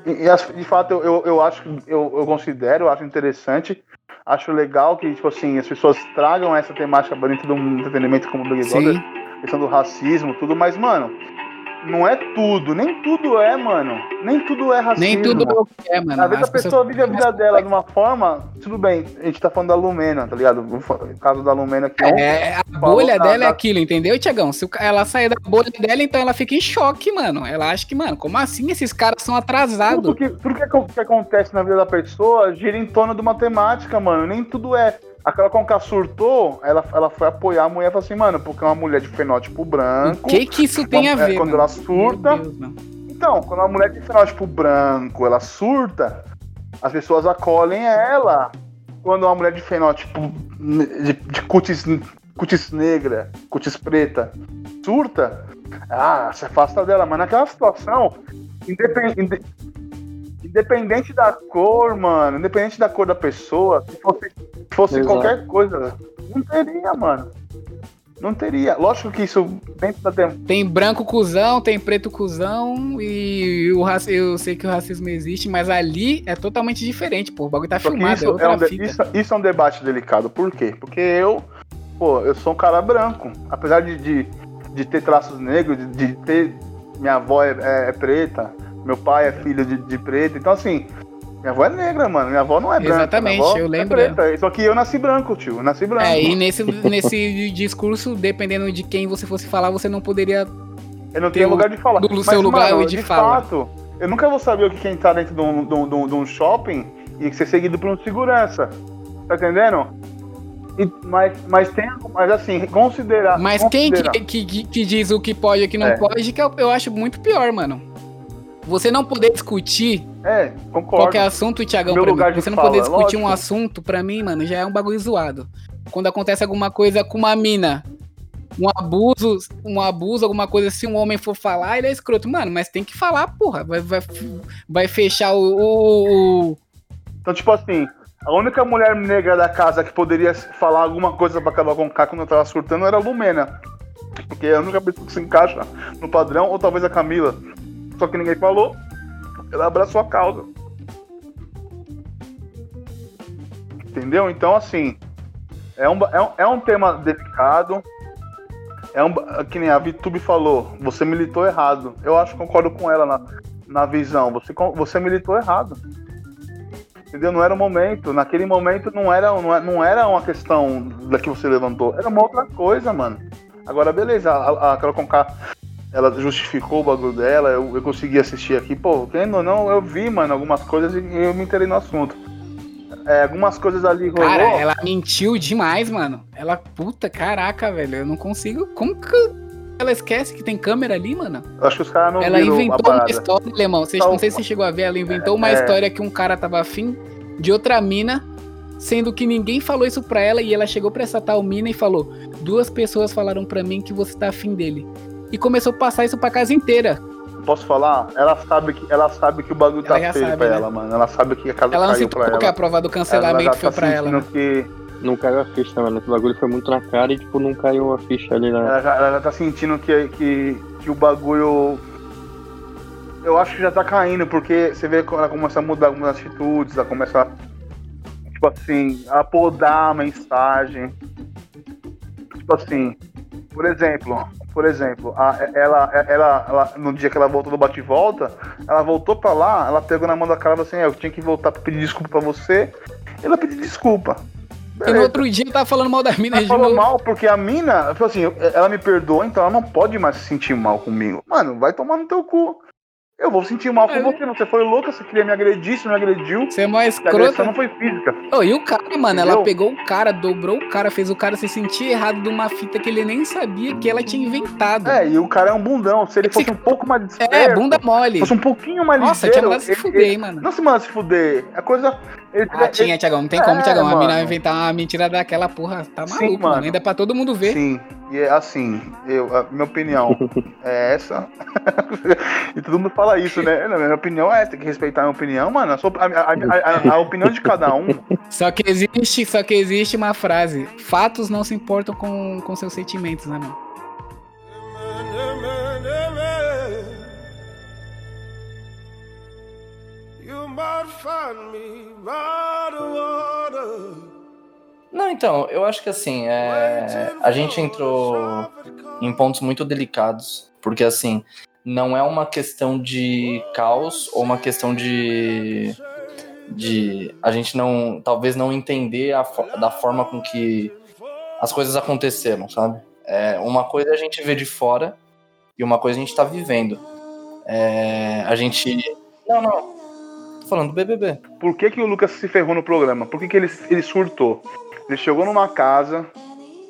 E, e de fato, eu, eu, eu acho, eu, eu considero, eu acho interessante, acho legal que, tipo assim, as pessoas tragam essa temática dentro de um entretenimento como o Big Brother, questão do racismo, tudo, mas, mano, não é tudo, nem tudo é, mano. Nem tudo é racismo. Nem tudo é o que é, mano. Às vezes a pessoa vive a vida dela de uma forma, tudo bem, a gente tá falando da Lumena, tá ligado? O caso da Lumena que ontem É, a bolha da- dela é da- aquilo, entendeu, Tiagão? Se ela sair da bolha dela, então ela fica em choque, mano. Ela acha que, mano, como assim esses caras são atrasados? Tudo que, tudo que acontece na vida da pessoa gira em torno de uma temática, mano. Nem tudo é. Aquela Conca surtou, ela, ela foi apoiar a mulher e falou assim, mano, porque é uma mulher de fenótipo branco. O que que isso tem a Uma- é, ver, quando mano? ela surta- Meu Deus, não. Então, quando uma mulher de fenótipo branco, ela surta, as pessoas acolhem ela. Quando uma mulher de fenótipo de, de cutis, cutis negra, cutis preta, surta, ah, se afasta dela. Mas naquela situação, independ- inde- independente da cor, mano, independente da cor da pessoa, se fosse, se fosse qualquer coisa, não teria, mano. Não teria. Lógico que isso dentro da tem- Tem branco cuzão, tem preto cuzão e o raci... eu sei que o racismo existe, mas ali é totalmente diferente, pô. O bagulho tá Só filmado, é isso é, outra um de- isso, isso é um debate delicado. Por quê? Porque eu, pô, eu sou um cara branco. Apesar de, de, de ter traços negros, de, de ter. Minha avó é, é- é preta, meu pai é filho de, de preto. Então, assim, minha avó é negra, mano. Minha avó não é branca. Exatamente, minha avó eu é lembro preta. Só que eu nasci branco, tio. Eu nasci branco. É, e nesse, nesse discurso, dependendo de quem você fosse falar, você não poderia. Eu não tenho lugar de falar. do seu lugar mano, de de fala. fato, eu nunca vou saber o que quem tá dentro de um, de um- de um- de shopping e ser seguido por um segurança. Tá entendendo? E- mas, mas tem. Mas assim, considerar. Mas quem considerar- que, que, que- que diz o que pode e o que não É. pode, que eu, eu acho muito pior, mano. Você não poder discutir É, concordo. qualquer assunto, Tiagão, de Você não fala, poder discutir um lógico. assunto, pra mim, mano, já é um bagulho zoado. Quando acontece alguma coisa com uma mina, um abuso, um abuso, alguma coisa, se um homem for falar, ele é escroto. Mano, mas tem que falar, porra. Vai, vai, vai fechar o, o- o- Então, tipo assim, a única mulher negra da casa que poderia falar alguma coisa pra acabar com o K quando eu tava surtando era a Lumena. Porque é a única pessoa que se encaixa no padrão, ou talvez a Camila. Só que ninguém falou. ela abraçou a causa. Entendeu? Então, assim, é um, é um, é um tema delicado. É um, que nem a Vitube falou, você militou errado. Eu acho que concordo com ela na, na visão. Você, você militou errado. Entendeu? Não era o momento. Naquele momento não era, não era uma questão da que você levantou. Era uma outra coisa, mano. Agora, beleza, a, a Carol Conká, ela justificou o bagulho dela, eu, eu consegui assistir aqui. Pô, querendo ou não, eu vi, mano, algumas coisas e eu me interei no assunto. É, algumas coisas ali rolou. Cara, ela mentiu demais, mano. Ela, puta, caraca, velho, eu não consigo. Como que ela esquece que tem câmera ali, mano? Eu acho que os caras não Ela inventou uma história, Alemão. Vocês, não sei se você chegou a ver, ela inventou é, uma é... história que um cara tava afim de outra mina sendo que ninguém falou isso pra ela e ela chegou pra essa tal mina e falou: Duas pessoas falaram pra mim que você tá afim dele. E começou a passar isso pra casa inteira. Posso falar? Ela sabe que, ela sabe que o bagulho tá feio sabe, pra né? ela, mano. Ela sabe que a casa ela caiu pra ela. que a prova do cancelamento ela foi tá pra ela. Né? Que... Não caiu a ficha, mano. Esse bagulho foi muito na cara e, tipo, não caiu a ficha ali, né? Ela, já, ela tá sentindo que, que, que o bagulho eu acho que já tá caindo, porque você vê que ela começa a mudar algumas atitudes, ela começa tipo assim, a podar a mensagem. Tipo assim, por exemplo, por exemplo, a, ela, ela, ela, no dia que ela voltou do bate-volta, ela voltou pra lá, ela pegou na mão da cara e falou assim, é, eu tinha que voltar pra pedir desculpa pra você. Ela pediu desculpa. Beleza. E no outro dia tava falando mal da mina ela falou mal porque a mina, falou assim, ela me perdoa, então ela não pode mais se sentir mal comigo. Mano, vai tomar no teu cu. Eu vou sentir mal com é. você, não. Você foi louca, você queria me agredir, você me agrediu. Você é mais escrota. não foi física. Oh, e o cara, mano, Entendeu? ela pegou o cara, dobrou o cara, fez o cara se sentir errado de uma fita que ele nem sabia que ela tinha inventado. É, e o cara é um bundão. Se ele fosse um pouco mais desperto, É, bunda mole. Fosse um pouquinho mais Nossa, ligeiro, tinha mandado se fuder, ele, mano. Não se manda se fuder. A coisa... Ele, ah, tinha, Tiagão. Não tem como, é, Tiagão. A mina inventar uma mentira daquela porra. Tá maluco, Sim, mano. Ainda é pra todo mundo ver. Sim. E é assim, eu, a minha opinião *laughs* é essa. *laughs* e todo mundo fala isso, né? Não, minha opinião é, tem que respeitar a minha opinião, mano. A, a, a, a, opinião de cada um. Só que existe, só que existe uma frase: fatos não se importam com, com seus sentimentos, né, mano? Não, então, eu acho que assim, é... a gente entrou em pontos muito delicados, porque assim, não é uma questão de caos ou uma questão de de a gente não talvez não entender a, da forma com que as coisas aconteceram, sabe? É, uma coisa a gente vê de fora e uma coisa a gente tá vivendo. É, a gente não, não. Tô falando do BBB. Por que, que o Lucas se ferrou no programa? Por que, que ele, ele surtou? Ele chegou numa casa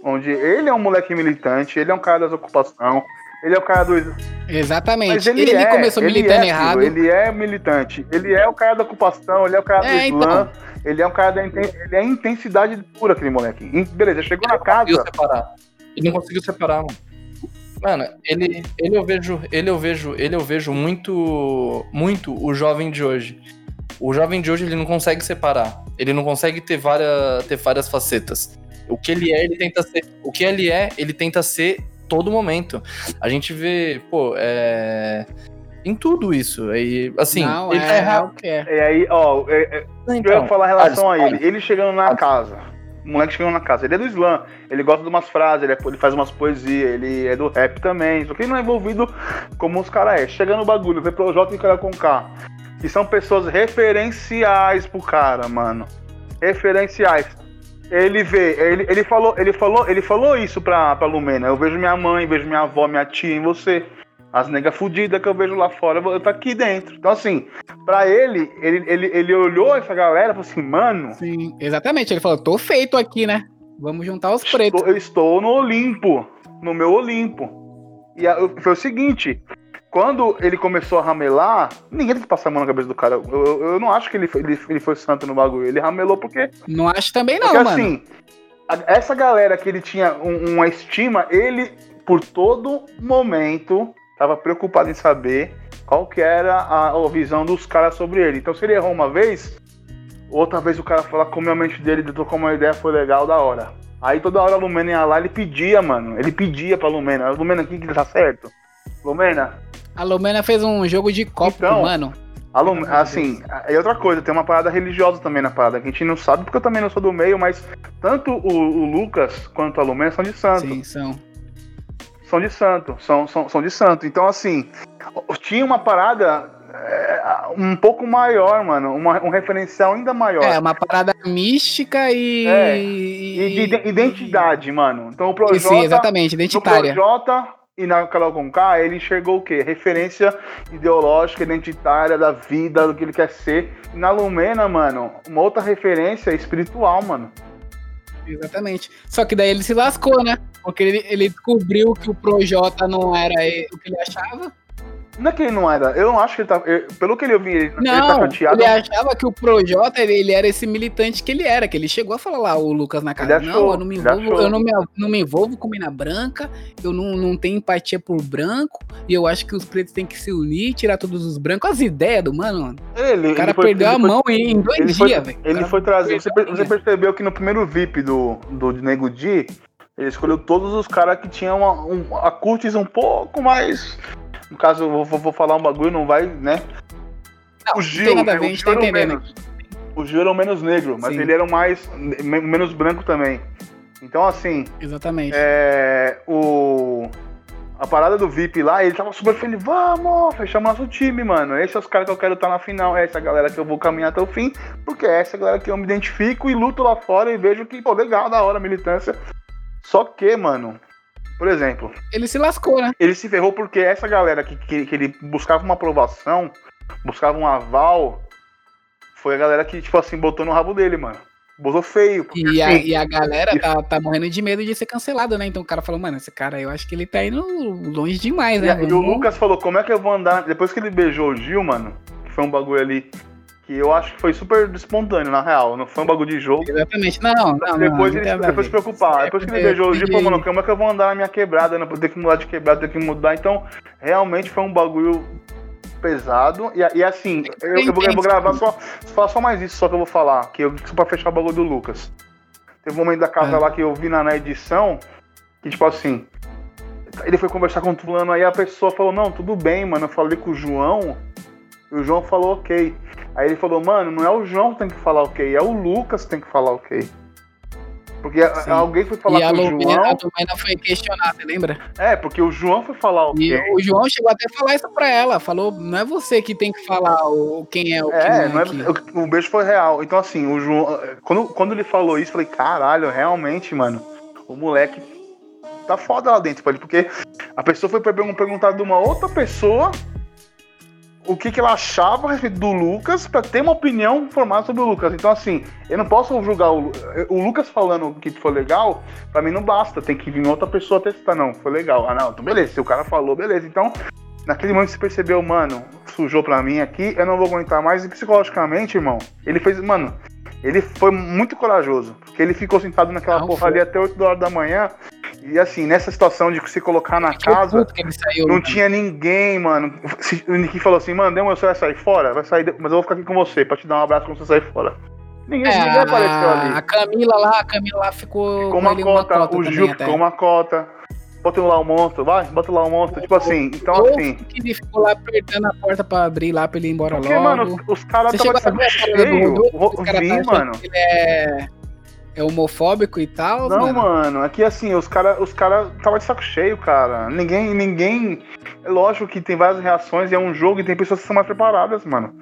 onde ele é um moleque militante, ele é um cara das ocupação, ele é o cara do. Exatamente. Mas ele, ele é, começou ele militando é, errado. Ele é militante. Ele é o cara da ocupação, ele é o cara é, do Islã. Então. Ele é um cara da ele é intensidade pura, aquele moleque. Beleza, chegou ele na casa. Conseguiu separar. Ele não conseguiu separar, mano. Mano, ele, ele eu vejo, ele eu vejo, ele eu vejo muito, muito o jovem de hoje. O jovem de hoje ele não consegue separar. Ele não consegue ter várias, ter várias facetas. O que ele é, ele tenta ser. O que ele é, ele tenta ser todo momento. A gente vê, pô, é em tudo isso. E, assim, não, ele é, tá é, é. E aí, ó, é, é, então, eu ia falar em relação a ele. Ele chegando na casa. O moleque chegando na casa. Ele é do slam. Ele gosta de umas frases, ele, é, ele faz umas poesias, ele é do rap também. Só que ele não é envolvido como os caras é. Chega no bagulho, vê pro J e cara com K que são pessoas referenciais pro cara, mano. Referenciais. Ele vê, ele, ele falou, ele falou, ele falou isso pra, pra Lumena. Eu vejo minha mãe, vejo minha avó, minha tia em você. As negas fudidas que eu vejo lá fora, eu tô aqui dentro. Então, assim, pra ele, ele, ele, ele olhou essa galera e falou assim, mano. Sim, exatamente. Ele falou, tô feito aqui, né? Vamos juntar os pretos. Estou, eu estou no Olimpo, no meu Olimpo. E foi o seguinte: quando ele começou a ramelar, ninguém tem que passar a mão na cabeça do cara. Eu, eu, eu não acho que ele foi, ele, ele, foi santo no bagulho. Ele ramelou porque. Não acho também, não, porque, mano. assim, a, essa galera que ele tinha um, uma estima, ele, por todo momento, tava preocupado em saber qual que era a, a visão dos caras sobre ele. Então, se ele errou uma vez, outra vez o cara falar como a mente dele, trocou uma ideia, foi legal, da hora. Aí toda hora a Lumena ia lá, ele pedia, mano. Ele pedia pra Lumena. Lumena, aqui que tá certo? Lumena, a Lumena fez um jogo de copo, então, mano. Alum, assim, e outra coisa, tem uma parada religiosa também na parada, que a gente não sabe, porque eu também não sou do meio, mas tanto o, o Lucas quanto a Lumena são de santo. Sim, são. São de santo, são, são, são de santo. Então, assim, tinha uma parada é, um pouco maior, mano, uma, um referencial ainda maior. É, uma parada mística e. É, e de identidade, mano. Então o Projota. Sim, exatamente, identitária. No Projota e na Carol Conká, ele enxergou o quê? Referência ideológica, identitária da vida, do que ele quer ser. E na Lumena, mano, uma outra referência espiritual, mano. Exatamente. Só que daí ele se lascou, né? Porque ele, ele descobriu que o Projota não era o que ele achava. Não é que ele não era. Eu não acho que ele tá. Eu, pelo que ele ouvi, ele, não, ele tá chateado. Ele achava que o Projota ele, ele, era esse militante que ele era, que ele chegou a falar lá, o Lucas na casa. Achou, não, eu não me envolvo, eu não me, não me envolvo com mina branca, eu não, não tenho empatia por branco, e eu acho que os pretos têm que se unir, tirar todos os brancos. As ideias do mano. Ele, o cara ele foi, perdeu a foi, mão em dois dias, velho. Ele foi trazer. Você, você, percebeu que no primeiro VIP do, do Nego Di, ele escolheu todos os caras que tinham uma, um, a curtis um pouco mais no caso, eu vou, vou falar um bagulho, não vai, né? Não, o Gil, a ver, o Gil, tá era menos, o Gil era o menos negro, mas Sim. ele era o mais menos branco também. Então, assim. Exatamente. É, o, a parada do VIP lá, ele tava super feliz. Vamos, fechamos nosso time, mano. Esses são os caras que eu quero estar na final. Essa é a galera que eu vou caminhar até o fim. Porque é essa galera que eu me identifico e luto lá fora e vejo que, pô, legal, da hora, militância. Só que, mano, por exemplo. Ele se lascou, né? Ele se ferrou porque essa galera que, que, que ele buscava uma aprovação, buscava um aval, foi a galera que, tipo assim, botou no rabo dele, mano. Botou feio. E, a, assim, e a galera tá, tá morrendo de medo de ser cancelado, né? Então o cara falou, mano, esse cara eu acho que ele tá indo longe demais, né? E, e o Lucas falou, como é que eu vou andar. Depois que ele beijou o Gil, mano, que foi um bagulho ali que eu acho que foi super espontâneo, na real. Não foi um bagulho de jogo. Exatamente. Não, não. Depois não, ele depois se preocupar. É, depois que ele beijou o como é que eu vou andar na minha quebrada? Não ter que mudar de quebrada, ter que mudar. Então, realmente foi um bagulho pesado. E, e assim, eu, eu, vou, eu, vou, gravar só, só, só mais isso, só que eu vou falar. Que eu, só pra fechar o bagulho do Lucas. Teve um momento da casa é. lá que eu vi na, na edição, que tipo assim. Ele foi conversar com o fulano, aí a pessoa falou, não, tudo bem, mano. Eu falei com o João. E o João falou ok. Aí ele falou, mano, não é o João que tem que falar ok, é o Lucas que tem que falar ok. Porque Sim. alguém foi falar e com o João. A Lumena foi questionar, você lembra? É, porque o João foi falar o E o João chegou até a falar isso pra ela. Falou, não é você que tem que falar o, quem é o é, não é, é o beijo foi real. Então, assim, o João. Quando, quando ele falou isso, eu falei, caralho, realmente, mano, o moleque tá foda lá dentro, porque a pessoa foi perguntar de uma outra pessoa o que, que ela achava a respeito do Lucas para ter uma opinião formada sobre o Lucas. Então, assim, eu não posso julgar o, o Lucas falando que foi legal, para mim não basta, tem que vir outra pessoa testar. Não, foi legal. Ah, não, então beleza, se o cara falou, beleza. Então, naquele momento você percebeu, mano, sujou pra mim aqui, eu não vou aguentar mais. E psicologicamente, irmão, ele fez, mano, ele foi muito corajoso, porque ele ficou sentado naquela não, porra foi. ali até 8 horas da manhã e assim, nessa situação de se colocar na casa, saiu, não mano. tinha ninguém, mano. O Nick falou assim, mano, Demon, você vai sair fora? Vai sair, mas eu vou ficar aqui com você pra te dar um abraço quando você sair fora. Ninguém, é, ninguém apareceu ali. A Camila lá, a Camila lá ficou. Ficou uma cota, uma cota, o Gil ficou uma cota. Bota lá o monstro, vai, bota lá o monstro. tipo assim, então Ou assim. Que ele ficou lá apertando a porta pra abrir lá pra ele ir embora Porque, logo. mano, os caras estavam de saco cheio. Vi, mano. Ele é é homofóbico e tal? Não, mano, mano aqui assim, os caras os cara tava de saco cheio, cara. Ninguém, ninguém. É lógico que tem várias reações e é um jogo e tem pessoas que são mais preparadas, mano.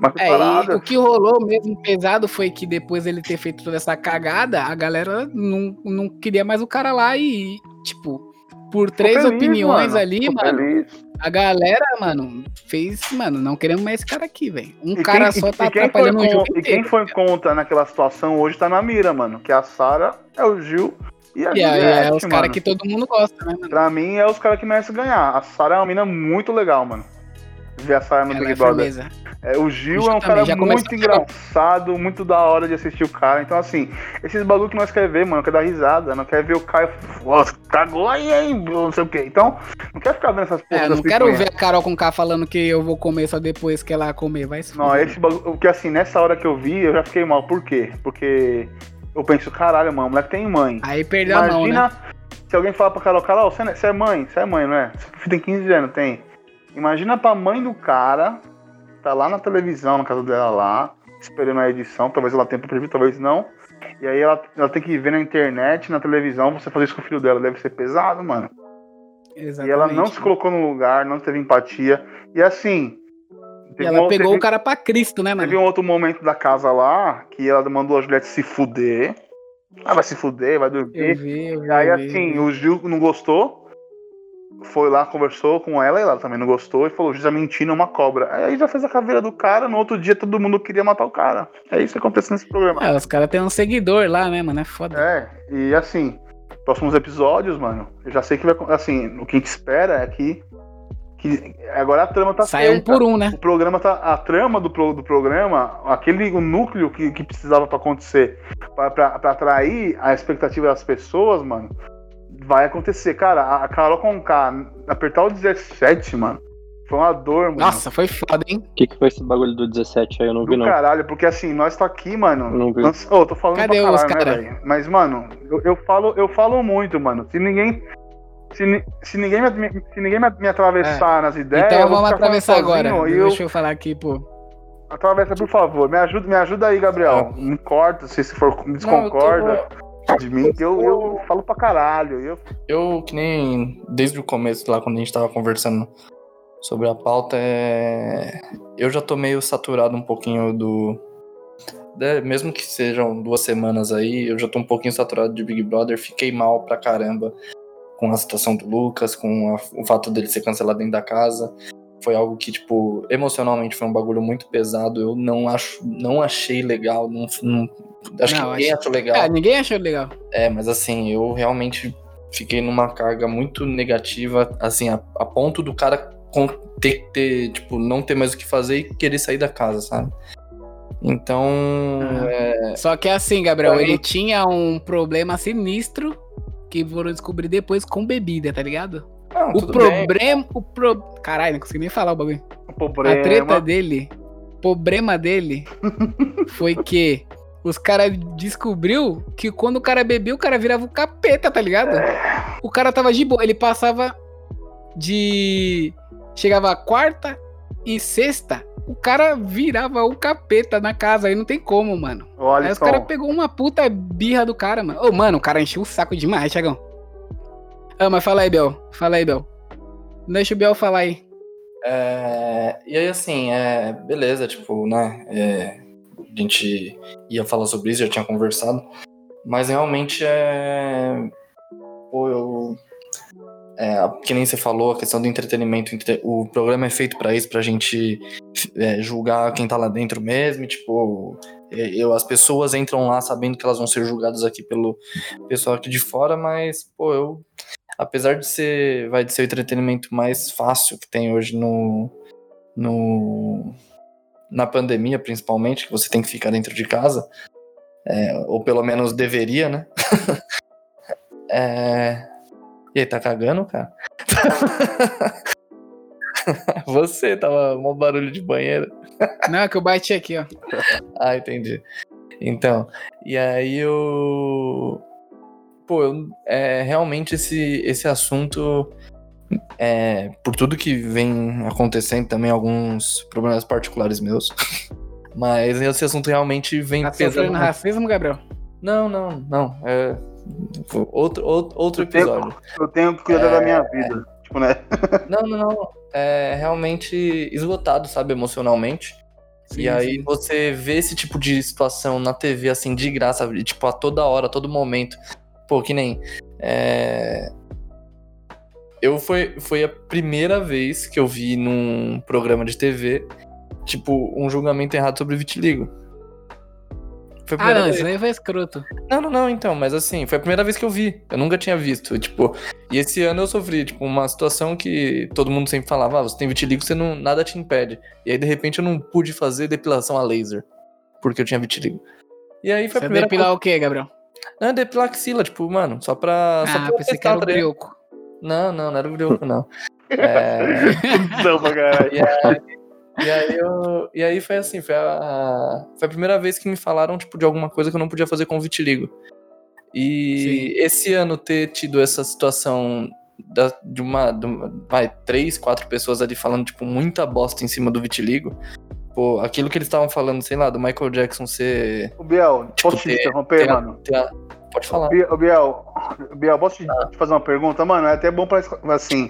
Mais preparadas. É, e o que rolou mesmo pesado foi que depois ele ter feito toda essa cagada, a galera não, não queria mais o cara lá e, tipo, por três feliz, opiniões mano. ali, mano. Feliz. A galera, mano, fez, mano, não queremos mais esse cara aqui, velho. Um e cara quem, só tá atrapalhando o jogo E quem foi contra naquela situação hoje tá na mira, mano. Que a Sara é o Gil e a e Juliette, é os caras que todo mundo gosta, né, mano? Pra mim é os caras que merecem ganhar. A Sara é uma mina muito legal, mano ver a saia no Ela Big é Brother. É, o Gil é um cara muito engraçado, muito da hora de assistir o cara. Então, assim, esses bagulho que nós quer ver, mano, quer dar risada, não quer ver o Caio. Cagou aí, hein, não sei o quê. Então, não quer ficar vendo essas porras. É, não quero ver a Carol com K falando que eu vou comer só depois que ela comer. Vai se Não, esse bagulho. Porque assim, nessa hora que eu vi, eu já fiquei mal. Por quê? Porque eu penso, caralho, mano, o moleque tem mãe. Aí perdeu Imagina a mão, né? se alguém falar pra Carol, Carol, você é, é mãe, você é mãe, não é? Você tem 15 anos, tem. Imagina pra mãe do cara tá lá na televisão, na casa dela lá, esperando a edição, talvez ela tenha pra talvez não. E aí ela, ela tem que ver na internet, na televisão, você fazer isso com o filho dela. Deve ser pesado, mano. Exatamente. E ela não se colocou no lugar, não teve empatia. E assim. E ela um, pegou teve, o cara pra Cristo, né, mano? Teve um outro momento da casa lá que ela mandou a Juliette se fuder. Ah, vai se fuder, vai dormir. Eu vi, eu vi, e aí, assim, o Gil não gostou. Foi lá, conversou com ela e ela também não gostou e falou: Gil tá é uma cobra. Aí já fez a caveira do cara, no outro dia todo mundo queria matar o cara. É isso que acontece nesse programa. É, os caras têm um seguidor lá, né, mano? É foda. É, e assim, próximos episódios, mano, eu já sei que vai. Assim, o que a gente espera é que. que agora a trama tá Sai feita. um por um, né? O programa tá. A trama do, do programa, aquele o núcleo que, que precisava para acontecer, para atrair a expectativa das pessoas, mano, vai acontecer. Cara, a Carol Conká apertar o 17, mano. Foi uma dor, mano. Nossa, foi foda, hein? O que, que foi esse bagulho do 17 aí? Eu não do vi, não. caralho, porque assim, nós tá aqui, mano. Não vi. Nós, oh, tô falando Cadê pra os caralho, né, cara? velho? Mas, mano, eu, eu, falo, eu falo muito, mano. Se ninguém. Se, se ninguém, me, se ninguém me, me atravessar é. nas ideias. Então vamos atravessar agora. Deixa eu... eu falar aqui, pô. Atravessa, por favor. Me ajuda, me ajuda aí, Gabriel. Me corta se, se for desconcorda. Não, de mim, que eu, eu falo pra caralho. Eu... eu, que nem desde o começo lá, quando a gente tava conversando sobre a pauta é. Eu já tô meio saturado um pouquinho do. É, mesmo que sejam duas semanas aí, eu já tô um pouquinho saturado de Big Brother. Fiquei mal pra caramba com a situação do Lucas, com a, o fato dele ser cancelado dentro da casa. Foi algo que, tipo, emocionalmente foi um bagulho muito pesado. Eu não acho, não achei legal. Não, não acho não, que ninguém acho... achou legal. É, ninguém achou legal. É, mas assim, eu realmente fiquei numa carga muito negativa, assim, a, a ponto do cara ter que ter, tipo, não ter mais o que fazer e querer sair da casa, sabe? Então. Uhum. É... Só que assim, Gabriel, ele tinha um problema sinistro que foram descobrir depois com bebida, tá ligado? Não, o problema. O pro... Caralho, não consegui nem falar o bagulho. O problema... A treta dele. O problema dele *laughs* foi que os caras descobriu que quando o cara bebia, o cara virava o capeta, tá ligado? É. O cara tava de boa, ele passava de Chegava quarta e sexta, o cara virava o capeta na casa, aí não tem como, mano. Olha aí os caras pegou uma puta birra do cara, mano. Ô, mano, o cara encheu o saco demais, Thiagão. Ah, mas fala aí, Bel. Fala aí, Bel. Deixa o Bel falar aí. É, e aí, assim, é, beleza, tipo, né? É, a gente ia falar sobre isso, já tinha conversado. Mas realmente é. Pô, eu é, que nem você falou, a questão do entretenimento, o programa é feito para isso, pra gente é, julgar quem tá lá dentro mesmo, e, tipo, é, eu, as pessoas entram lá sabendo que elas vão ser julgadas aqui pelo pessoal aqui de fora, mas, pô, eu, apesar de ser, vai de ser o entretenimento mais fácil que tem hoje no, no, na pandemia, principalmente, que você tem que ficar dentro de casa, é, ou pelo menos deveria, né? *laughs* é, e aí, tá cagando, cara? *laughs* Você tava um barulho de banheiro. Não, é que eu bati aqui, ó. *laughs* ah, entendi. Então, e aí eu. Pô, eu, é, realmente esse, esse assunto, é, por tudo que vem acontecendo também, alguns problemas particulares meus. *laughs* Mas esse assunto realmente vem tá pesando. racismo, Gabriel? Não, não, não. É, Outro, outro, outro episódio. Eu tenho, que cuidar é... da minha vida. Tipo, né? *laughs* não, não, não. É realmente esgotado, sabe, emocionalmente. Sim, e aí sim. você vê esse tipo de situação na TV, assim, de graça, tipo, a toda hora, a todo momento. Pô, que nem. É... Eu foi, foi a primeira vez que eu vi num programa de TV, tipo, um julgamento errado sobre vitiligo. Foi ah, não, vez. isso aí foi escroto. Não, não, não, então, mas assim, foi a primeira vez que eu vi. Eu nunca tinha visto. Tipo, e esse ano eu sofri, tipo, uma situação que todo mundo sempre falava: ah, você tem vitiligo, você não, nada te impede. E aí, de repente, eu não pude fazer depilação a laser. Porque eu tinha vitiligo. E aí foi você a primeira. depilar o quê, Gabriel? Não, depilar axila, tipo, mano, só pra. Ah, só pra pensei que era o brioco. Não, não, não era o brioco, não. *laughs* é. não, pra caralho. E aí, e aí, eu, e aí foi assim, foi a, foi a primeira vez que me falaram, tipo, de alguma coisa que eu não podia fazer com vitiligo. E Sim. esse ano ter tido essa situação da, de, uma, de uma. Vai, três, quatro pessoas ali falando, tipo, muita bosta em cima do vitiligo. Pô, aquilo que eles estavam falando, sei lá, do Michael Jackson ser. O Biel, Tipo, posso te ter- interromper, ter a- mano? ter a- Pode falar. Biel, ô, Biel, posso te, te fazer uma pergunta? Mano, é até bom pra. Assim.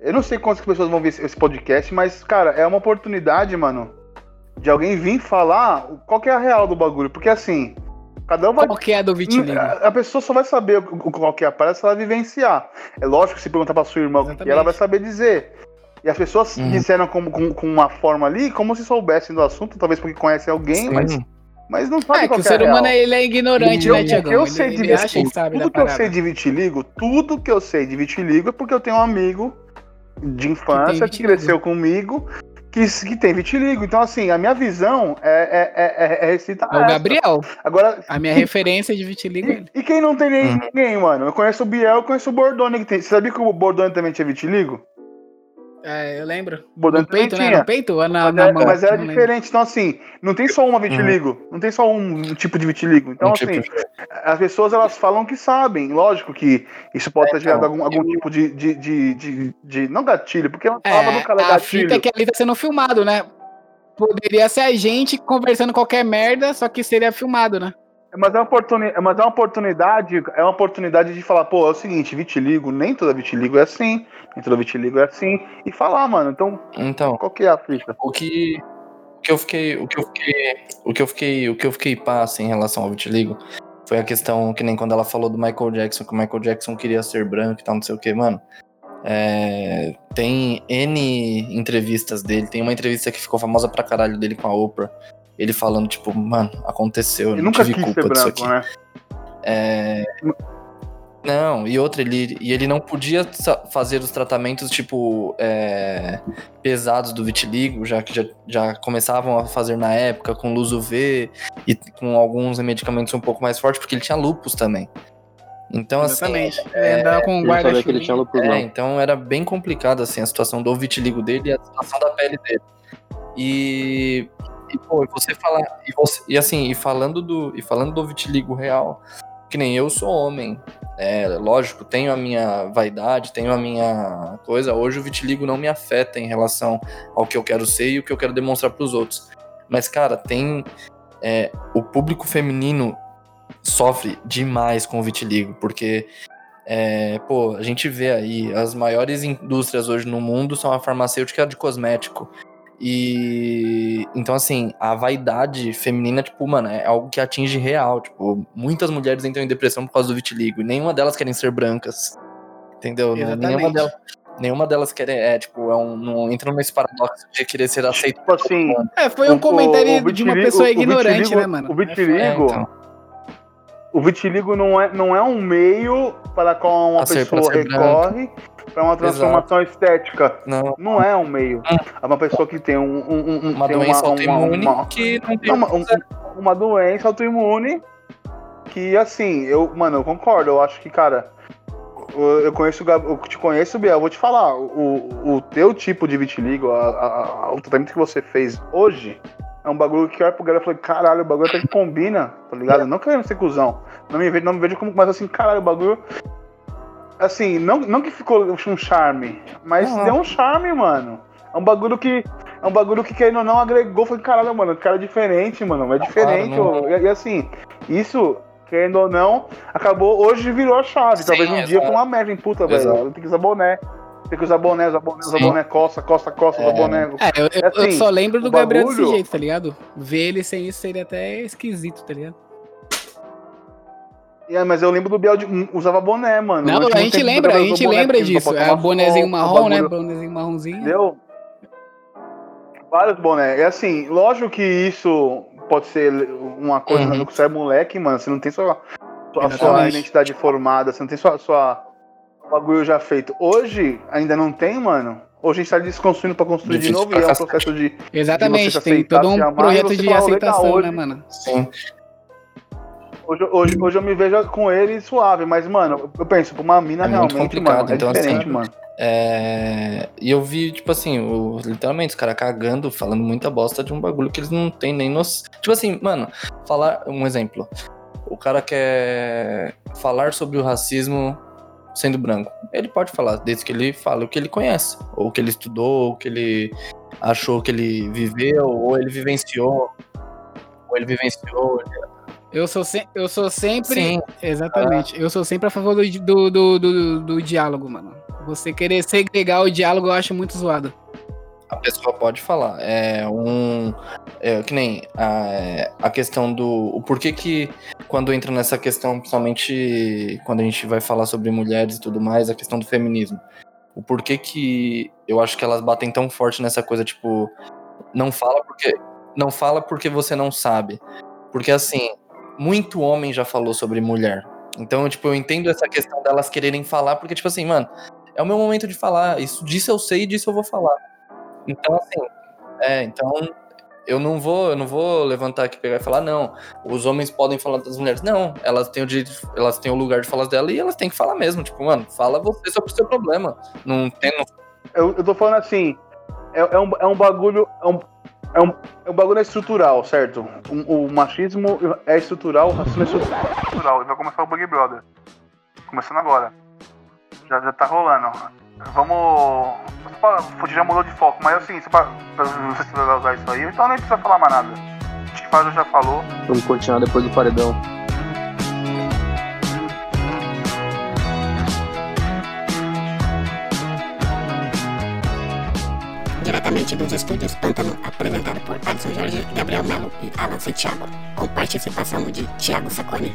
Eu não sei quantas pessoas vão ver esse, podcast, mas, cara, é uma oportunidade, mano, de alguém vir falar qual que é a real do bagulho. Porque, assim, cada um vai. Qual que é a do Vitiligo? A pessoa só vai saber o- o- qual que é a parada se ela vivenciar. É lógico que se perguntar pra sua irmã o que ela vai saber dizer. E as pessoas Uhum. disseram com, com, com uma forma ali, como se soubessem do assunto, talvez porque conhecem alguém, mas, Sim. mas não sabem É, que qual o que é a ser humano real. ele é ignorante, Eu- né, o que Tiagão? eu Ele, sei de ele acha que sabe da tudo que eu sei de vitiligo, tudo que eu sei de vitiligo é porque eu tenho um amigo de infância que, vitiligo. cresceu comigo que, que tem vitiligo. Então, assim, a minha visão é, é, é, é, é recitar É o. Gabriel. Agora, A minha referência de Vitiligo é ele. e, e quem não tem nem- Uhum. ninguém, mano? Eu conheço o Biel, eu conheço o Bordone que tem. Você sabia que o Bordone também tinha vitiligo? É, eu lembro. No peito, também né? tinha. No peito ou na, Mas, na era, mão? mas era Não lembro. diferente, então assim, não tem só uma vitiligo, não tem só um tipo de vitiligo. Então, Um assim, tipo- as pessoas elas falam que sabem, lógico que isso pode ter então, gerado algum, algum tipo de, de, de, de, de- Não gatilho, porque ela falava É, do cara a gatilho. fita é que ali tá sendo filmado, né? Poderia ser a gente conversando qualquer merda, só que seria filmado, né? Mas é, uma oportuni... mas é uma oportunidade, é uma oportunidade de falar, pô, é o seguinte, vitiligo, nem toda vitiligo é assim, nem toda vitiligo é assim, e falar, mano, então, Então, qual que é a fita? o que, o que eu fiquei, o que eu fiquei, o que eu fiquei, o que eu fiquei passa em relação ao vitiligo foi a questão que nem quando ela falou do Michael Jackson, que o Michael Jackson queria ser branco e tal, não sei o que, mano. É, tem N entrevistas dele, tem uma entrevista que ficou famosa pra caralho dele com a Oprah. Ele falando, tipo, mano, aconteceu, eu não nunca tive quis culpa ser disso branco, aqui. né? É... Não, e outra, ele, e ele não podia fazer os tratamentos, tipo, é, pesados do vitiligo, já que já, já começavam a fazer na época, com luz UV e com alguns medicamentos um pouco mais fortes, porque ele tinha lupus também. Então, assim, Exatamente. É, andava com sabia que ele guarda-chuva. tinha lupus, é, não. então era bem complicado assim a situação do vitiligo dele e a situação da pele dele. E, e pô, você falar e, você, e assim, e falando do e falando do vitiligo real, que nem eu sou homem, é, lógico, tenho a minha vaidade, tenho a minha coisa. Hoje o vitiligo não me afeta em relação ao que eu quero ser e o que eu quero demonstrar para os outros. Mas cara, tem é, o público feminino sofre demais com o vitiligo, porque é, pô, a gente vê aí, as maiores indústrias hoje no mundo são a farmacêutica e a de cosmético. E então, assim, a vaidade feminina, tipo, mano, é algo que atinge real. Tipo, muitas mulheres entram em depressão por causa do vitiligo. E nenhuma delas querem ser brancas. Entendeu? Não- Nenhuma Exatamente. delas. Nenhuma delas quer, é, tipo, é um, não entra nesse paradoxo de querer ser aceito. Tipo assim, É, foi um O- comentário o- o de uma pessoa ignorante, vitiligo- né, mano? o vitiligo- É, então. o vitiligo não é, não é um meio para qual uma A ser- pessoa ser recorre para uma transformação estética. Não, Não é um meio. É uma pessoa que tem um, um- um- uma tem doença autoimune uma- que não tem. Uma, um- uma doença autoimune que, assim, eu, mano, eu concordo. Eu acho que, cara, eu conheço o eu te conheço, Biel, eu vou te falar, o, o teu tipo de vitiligo, a- a- a- o tratamento que você fez hoje, é um bagulho que eu olho pro cara e falei, caralho, o bagulho até que combina, tá ligado? Não querendo ser cuzão. Não me vejo, não me vejo como, mas assim, caralho, o bagulho. Assim, não, não que ficou um charme, mas Não. deu um charme, mano. É um bagulho que. É um bagulho que, querendo ou não, agregou. Falei, caralho, mano, o cara é diferente, mano. É diferente. claro, não- ó. e, e assim, isso, querendo ou não, acabou. Hoje virou a chave. Sim, Talvez um dia exato. foi uma merda em puta, Exato. velho. Tem que usar boné. Tem que usar boné, usar boné, usar Sim. boné, costa, costa, costa, usar É. boné. É, eu, eu- eu Assim, só lembro do Gabriel bagulho- desse jeito, tá ligado? Ver ele sem isso seria até esquisito, tá ligado? É, mas eu lembro do Biel de hum, usava boné, mano. Não, a gente lembra, a gente boné, lembra disso. É tomar o bonezinho sol, marrom, né? Bonezinho marronzinho. Entendeu? Vários bonés. É assim, lógico que isso pode ser uma coisa Uhum. quando você é moleque, mano. Você não tem sua, sua, sua identidade formada, você não tem sua, sua bagulho já feito. Hoje, ainda não tem, mano. Hoje a gente tá desconstruindo pra construir de Difícil novo pra e é um processo de. Exatamente, se tem todo um projeto de legal, aceitação, né, mano? Sim. Hoje, hoje, hoje eu me vejo com ele suave, mas, mano, eu penso, pra uma mina É realmente, complicado, mano, é então, diferente, assim, mano. É, E eu vi, tipo assim, o- literalmente, os caras cagando, falando muita bosta de um bagulho que eles não têm nem noção. Tipo assim, mano, falar um exemplo. O cara quer falar sobre o racismo sendo branco. Ele pode falar, desde que ele fale o que ele conhece, ou o que ele estudou, ou o que ele achou que ele viveu, ou ele vivenciou, ou ele vivenciou. Eu sou, se, eu sou sempre. Sim. Exatamente. Eu sou sempre a favor do, do, do, do, do diálogo, mano. Você querer segregar o diálogo, eu acho muito zoado. A pessoa pode falar. É um. É, que nem a, a questão do. O porquê que, quando entra nessa questão, principalmente quando a gente vai falar sobre mulheres e tudo mais, a questão do feminismo. O porquê que eu acho que elas batem tão forte nessa coisa, tipo, não fala porque. Não fala porque você não sabe. Porque assim, muito homem já falou sobre mulher. Então, tipo, eu entendo essa questão delas quererem falar, porque, tipo assim, mano, é o meu momento de falar. Isso disso eu sei e disso eu vou falar. Então, assim, é, então eu não vou, eu não vou levantar aqui pegar e falar, não, os homens podem falar das mulheres. Não, elas têm o direito, elas têm o lugar de falar dela e elas têm que falar mesmo. Tipo, mano, fala você sobre o seu problema. Não tem. Não... Eu, eu tô falando assim, é, é, um, é um bagulho. É um, é um, é um bagulho estrutural, certo? O, o machismo é estrutural, o racismo é estrutural. E vai começar o Big Brother. Começando agora. Já, já tá rolando. Vamos. Você já mudou de foco, mas assim, você, você vai usar isso aí, então nem precisa falar mais nada. O Tifado já falou. Vamos continuar depois do paredão. Diretamente dos estúdios Pântano, apresentado por Adson Jorge, Gabriel Melo e Alan Santiago, com participação de Thiago Saconi.